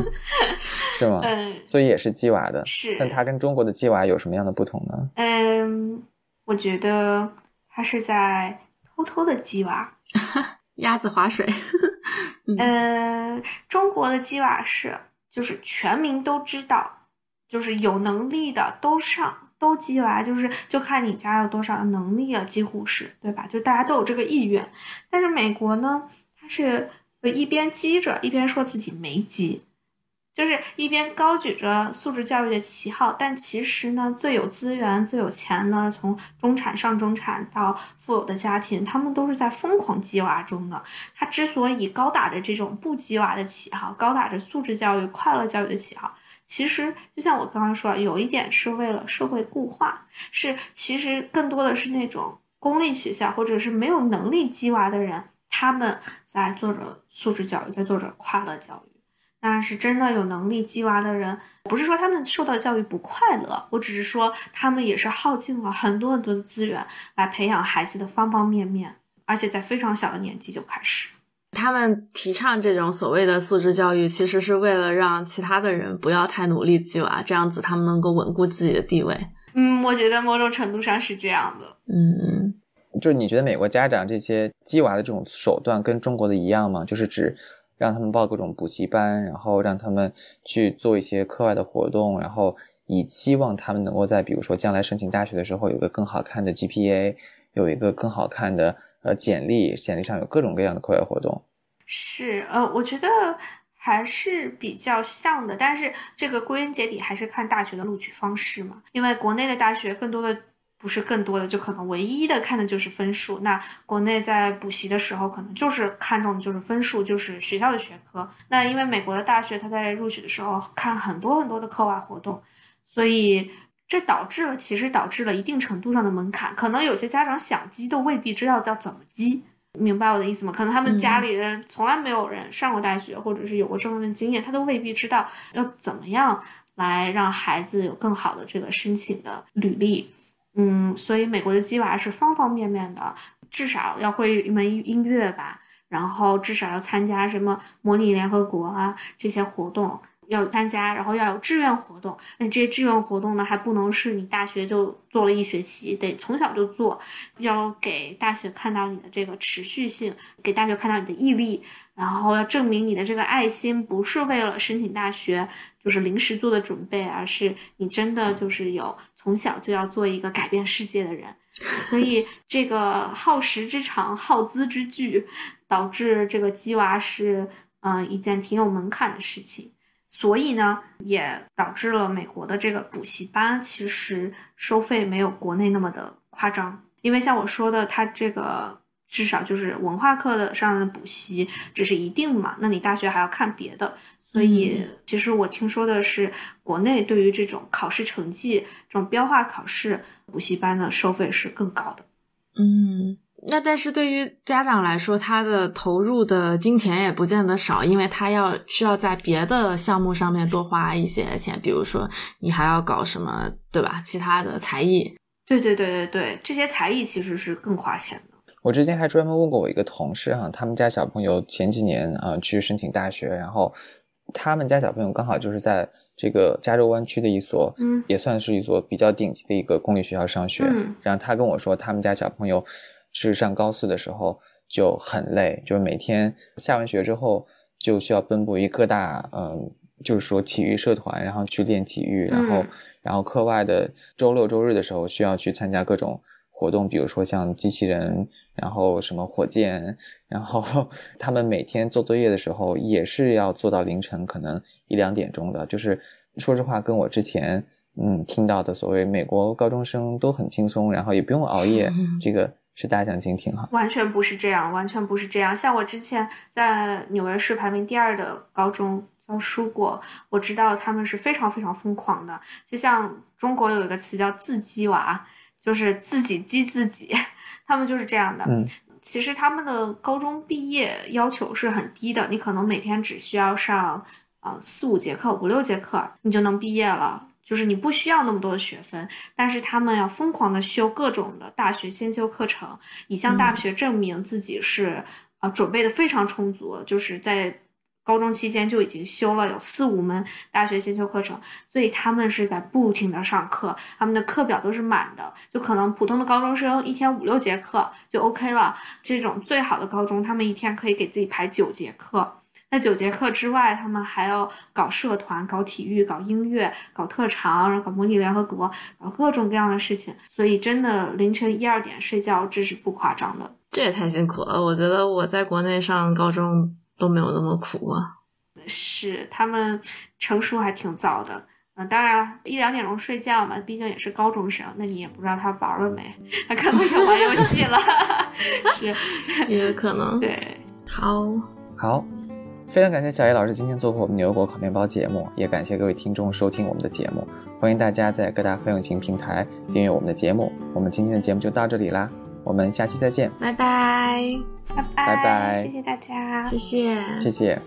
是吗？嗯，所以也是鸡娃的，是。但它跟中国的鸡娃有什么样的不同呢？嗯，我觉得他是在偷偷的鸡娃，鸭子划水。嗯，中国的鸡娃是就是全民都知道，就是有能力的都上。都鸡娃，就是就看你家有多少的能力了，几乎是对吧？就大家都有这个意愿。但是美国呢，它是一边激着，一边说自己没激。就是一边高举着素质教育的旗号，但其实呢，最有资源、最有钱的，从中产、上中产到富有的家庭，他们都是在疯狂激娃中的。他之所以高打着这种不激娃的旗号，高打着素质教育、快乐教育的旗号，其实就像我刚刚说，有一点是为了社会固化，是其实更多的是那种公立学校或者是没有能力激娃的人，他们在做着素质教育，在做着快乐教育。那是真的有能力鸡娃的人，不是说他们受到教育不快乐，我只是说他们也是耗尽了很多很多的资源来培养孩子的方方面面，而且在非常小的年纪就开始。他们提倡这种所谓的素质教育，其实是为了让其他的人不要太努力鸡娃，这样子他们能够稳固自己的地位。嗯，我觉得某种程度上是这样的。嗯，就是你觉得美国家长这些鸡娃的这种手段跟中国的一样吗？就是指。让他们报各种补习班，然后让他们去做一些课外的活动，然后以期望他们能够在比如说将来申请大学的时候有个更好看的 GPA，有一个更好看的呃简历，简历上有各种各样的课外活动。是，呃，我觉得还是比较像的，但是这个归根结底还是看大学的录取方式嘛，因为国内的大学更多的。不是更多的，就可能唯一的看的就是分数。那国内在补习的时候，可能就是看重的就是分数，就是学校的学科。那因为美国的大学，它在录取的时候看很多很多的课外活动，所以这导致了，其实导致了一定程度上的门槛。可能有些家长想积，都未必知道要怎么积，明白我的意思吗？可能他们家里人从来没有人上过大学，或者是有过这方面经验，他都未必知道要怎么样来让孩子有更好的这个申请的履历。嗯，所以美国的鸡娃是方方面面的，至少要会一门音乐吧，然后至少要参加什么模拟联合国啊这些活动。要参加，然后要有志愿活动。那这些志愿活动呢，还不能是你大学就做了一学期，得从小就做。要给大学看到你的这个持续性，给大学看到你的毅力，然后要证明你的这个爱心不是为了申请大学，就是临时做的准备，而是你真的就是有从小就要做一个改变世界的人。所以这个耗时之长、耗资之巨，导致这个鸡娃是嗯一件挺有门槛的事情。所以呢，也导致了美国的这个补习班其实收费没有国内那么的夸张。因为像我说的，它这个至少就是文化课的上的补习只是一定嘛，那你大学还要看别的。所以其实我听说的是，国内对于这种考试成绩、这种标化考试补习班的收费是更高的。嗯。那但是对于家长来说，他的投入的金钱也不见得少，因为他要需要在别的项目上面多花一些钱，比如说你还要搞什么，对吧？其他的才艺。对对对对对，这些才艺其实是更花钱的。我之前还专门问过我一个同事哈，他们家小朋友前几年啊去申请大学，然后他们家小朋友刚好就是在这个加州湾区的一所，嗯，也算是一所比较顶级的一个公立学校上学。嗯，然后他跟我说，他们家小朋友。是上高四的时候就很累，就是每天下完学之后就需要奔波于各大，嗯，就是说体育社团，然后去练体育，然后，然后课外的周六周日的时候需要去参加各种活动，比如说像机器人，然后什么火箭，然后 他们每天做作业的时候也是要做到凌晨可能一两点钟的，就是说实话，跟我之前嗯听到的所谓美国高中生都很轻松，然后也不用熬夜，这个。是大相径庭哈，完全不是这样，完全不是这样。像我之前在纽约市排名第二的高中教书过，我知道他们是非常非常疯狂的。就像中国有一个词叫“自激娃”，就是自己激自己，他们就是这样的。嗯，其实他们的高中毕业要求是很低的，你可能每天只需要上啊四五节课、五六节课，你就能毕业了。就是你不需要那么多的学分，但是他们要疯狂的修各种的大学先修课程，以向大学证明自己是啊准备的非常充足，就是在高中期间就已经修了有四五门大学先修课程，所以他们是在不停的上课，他们的课表都是满的，就可能普通的高中生一天五六节课就 OK 了，这种最好的高中他们一天可以给自己排九节课。那九节课之外，他们还要搞社团、搞体育、搞音乐、搞特长，然后搞模拟联合国，搞各种各样的事情。所以真的凌晨一二点睡觉，这是不夸张的。这也太辛苦了，我觉得我在国内上高中都没有那么苦啊。是他们成熟还挺早的。嗯，当然了，一两点钟睡觉嘛，毕竟也是高中生，那你也不知道他玩了没，他可能也玩游戏了，是，也有可能。对，好，好，非常感谢小叶老师今天做客我们牛油果烤面包节目，也感谢各位听众收听我们的节目，欢迎大家在各大泛用型平台订阅我们的节目。我们今天的节目就到这里啦，我们下期再见，拜拜，拜拜，拜拜。谢谢大家，谢谢，谢谢。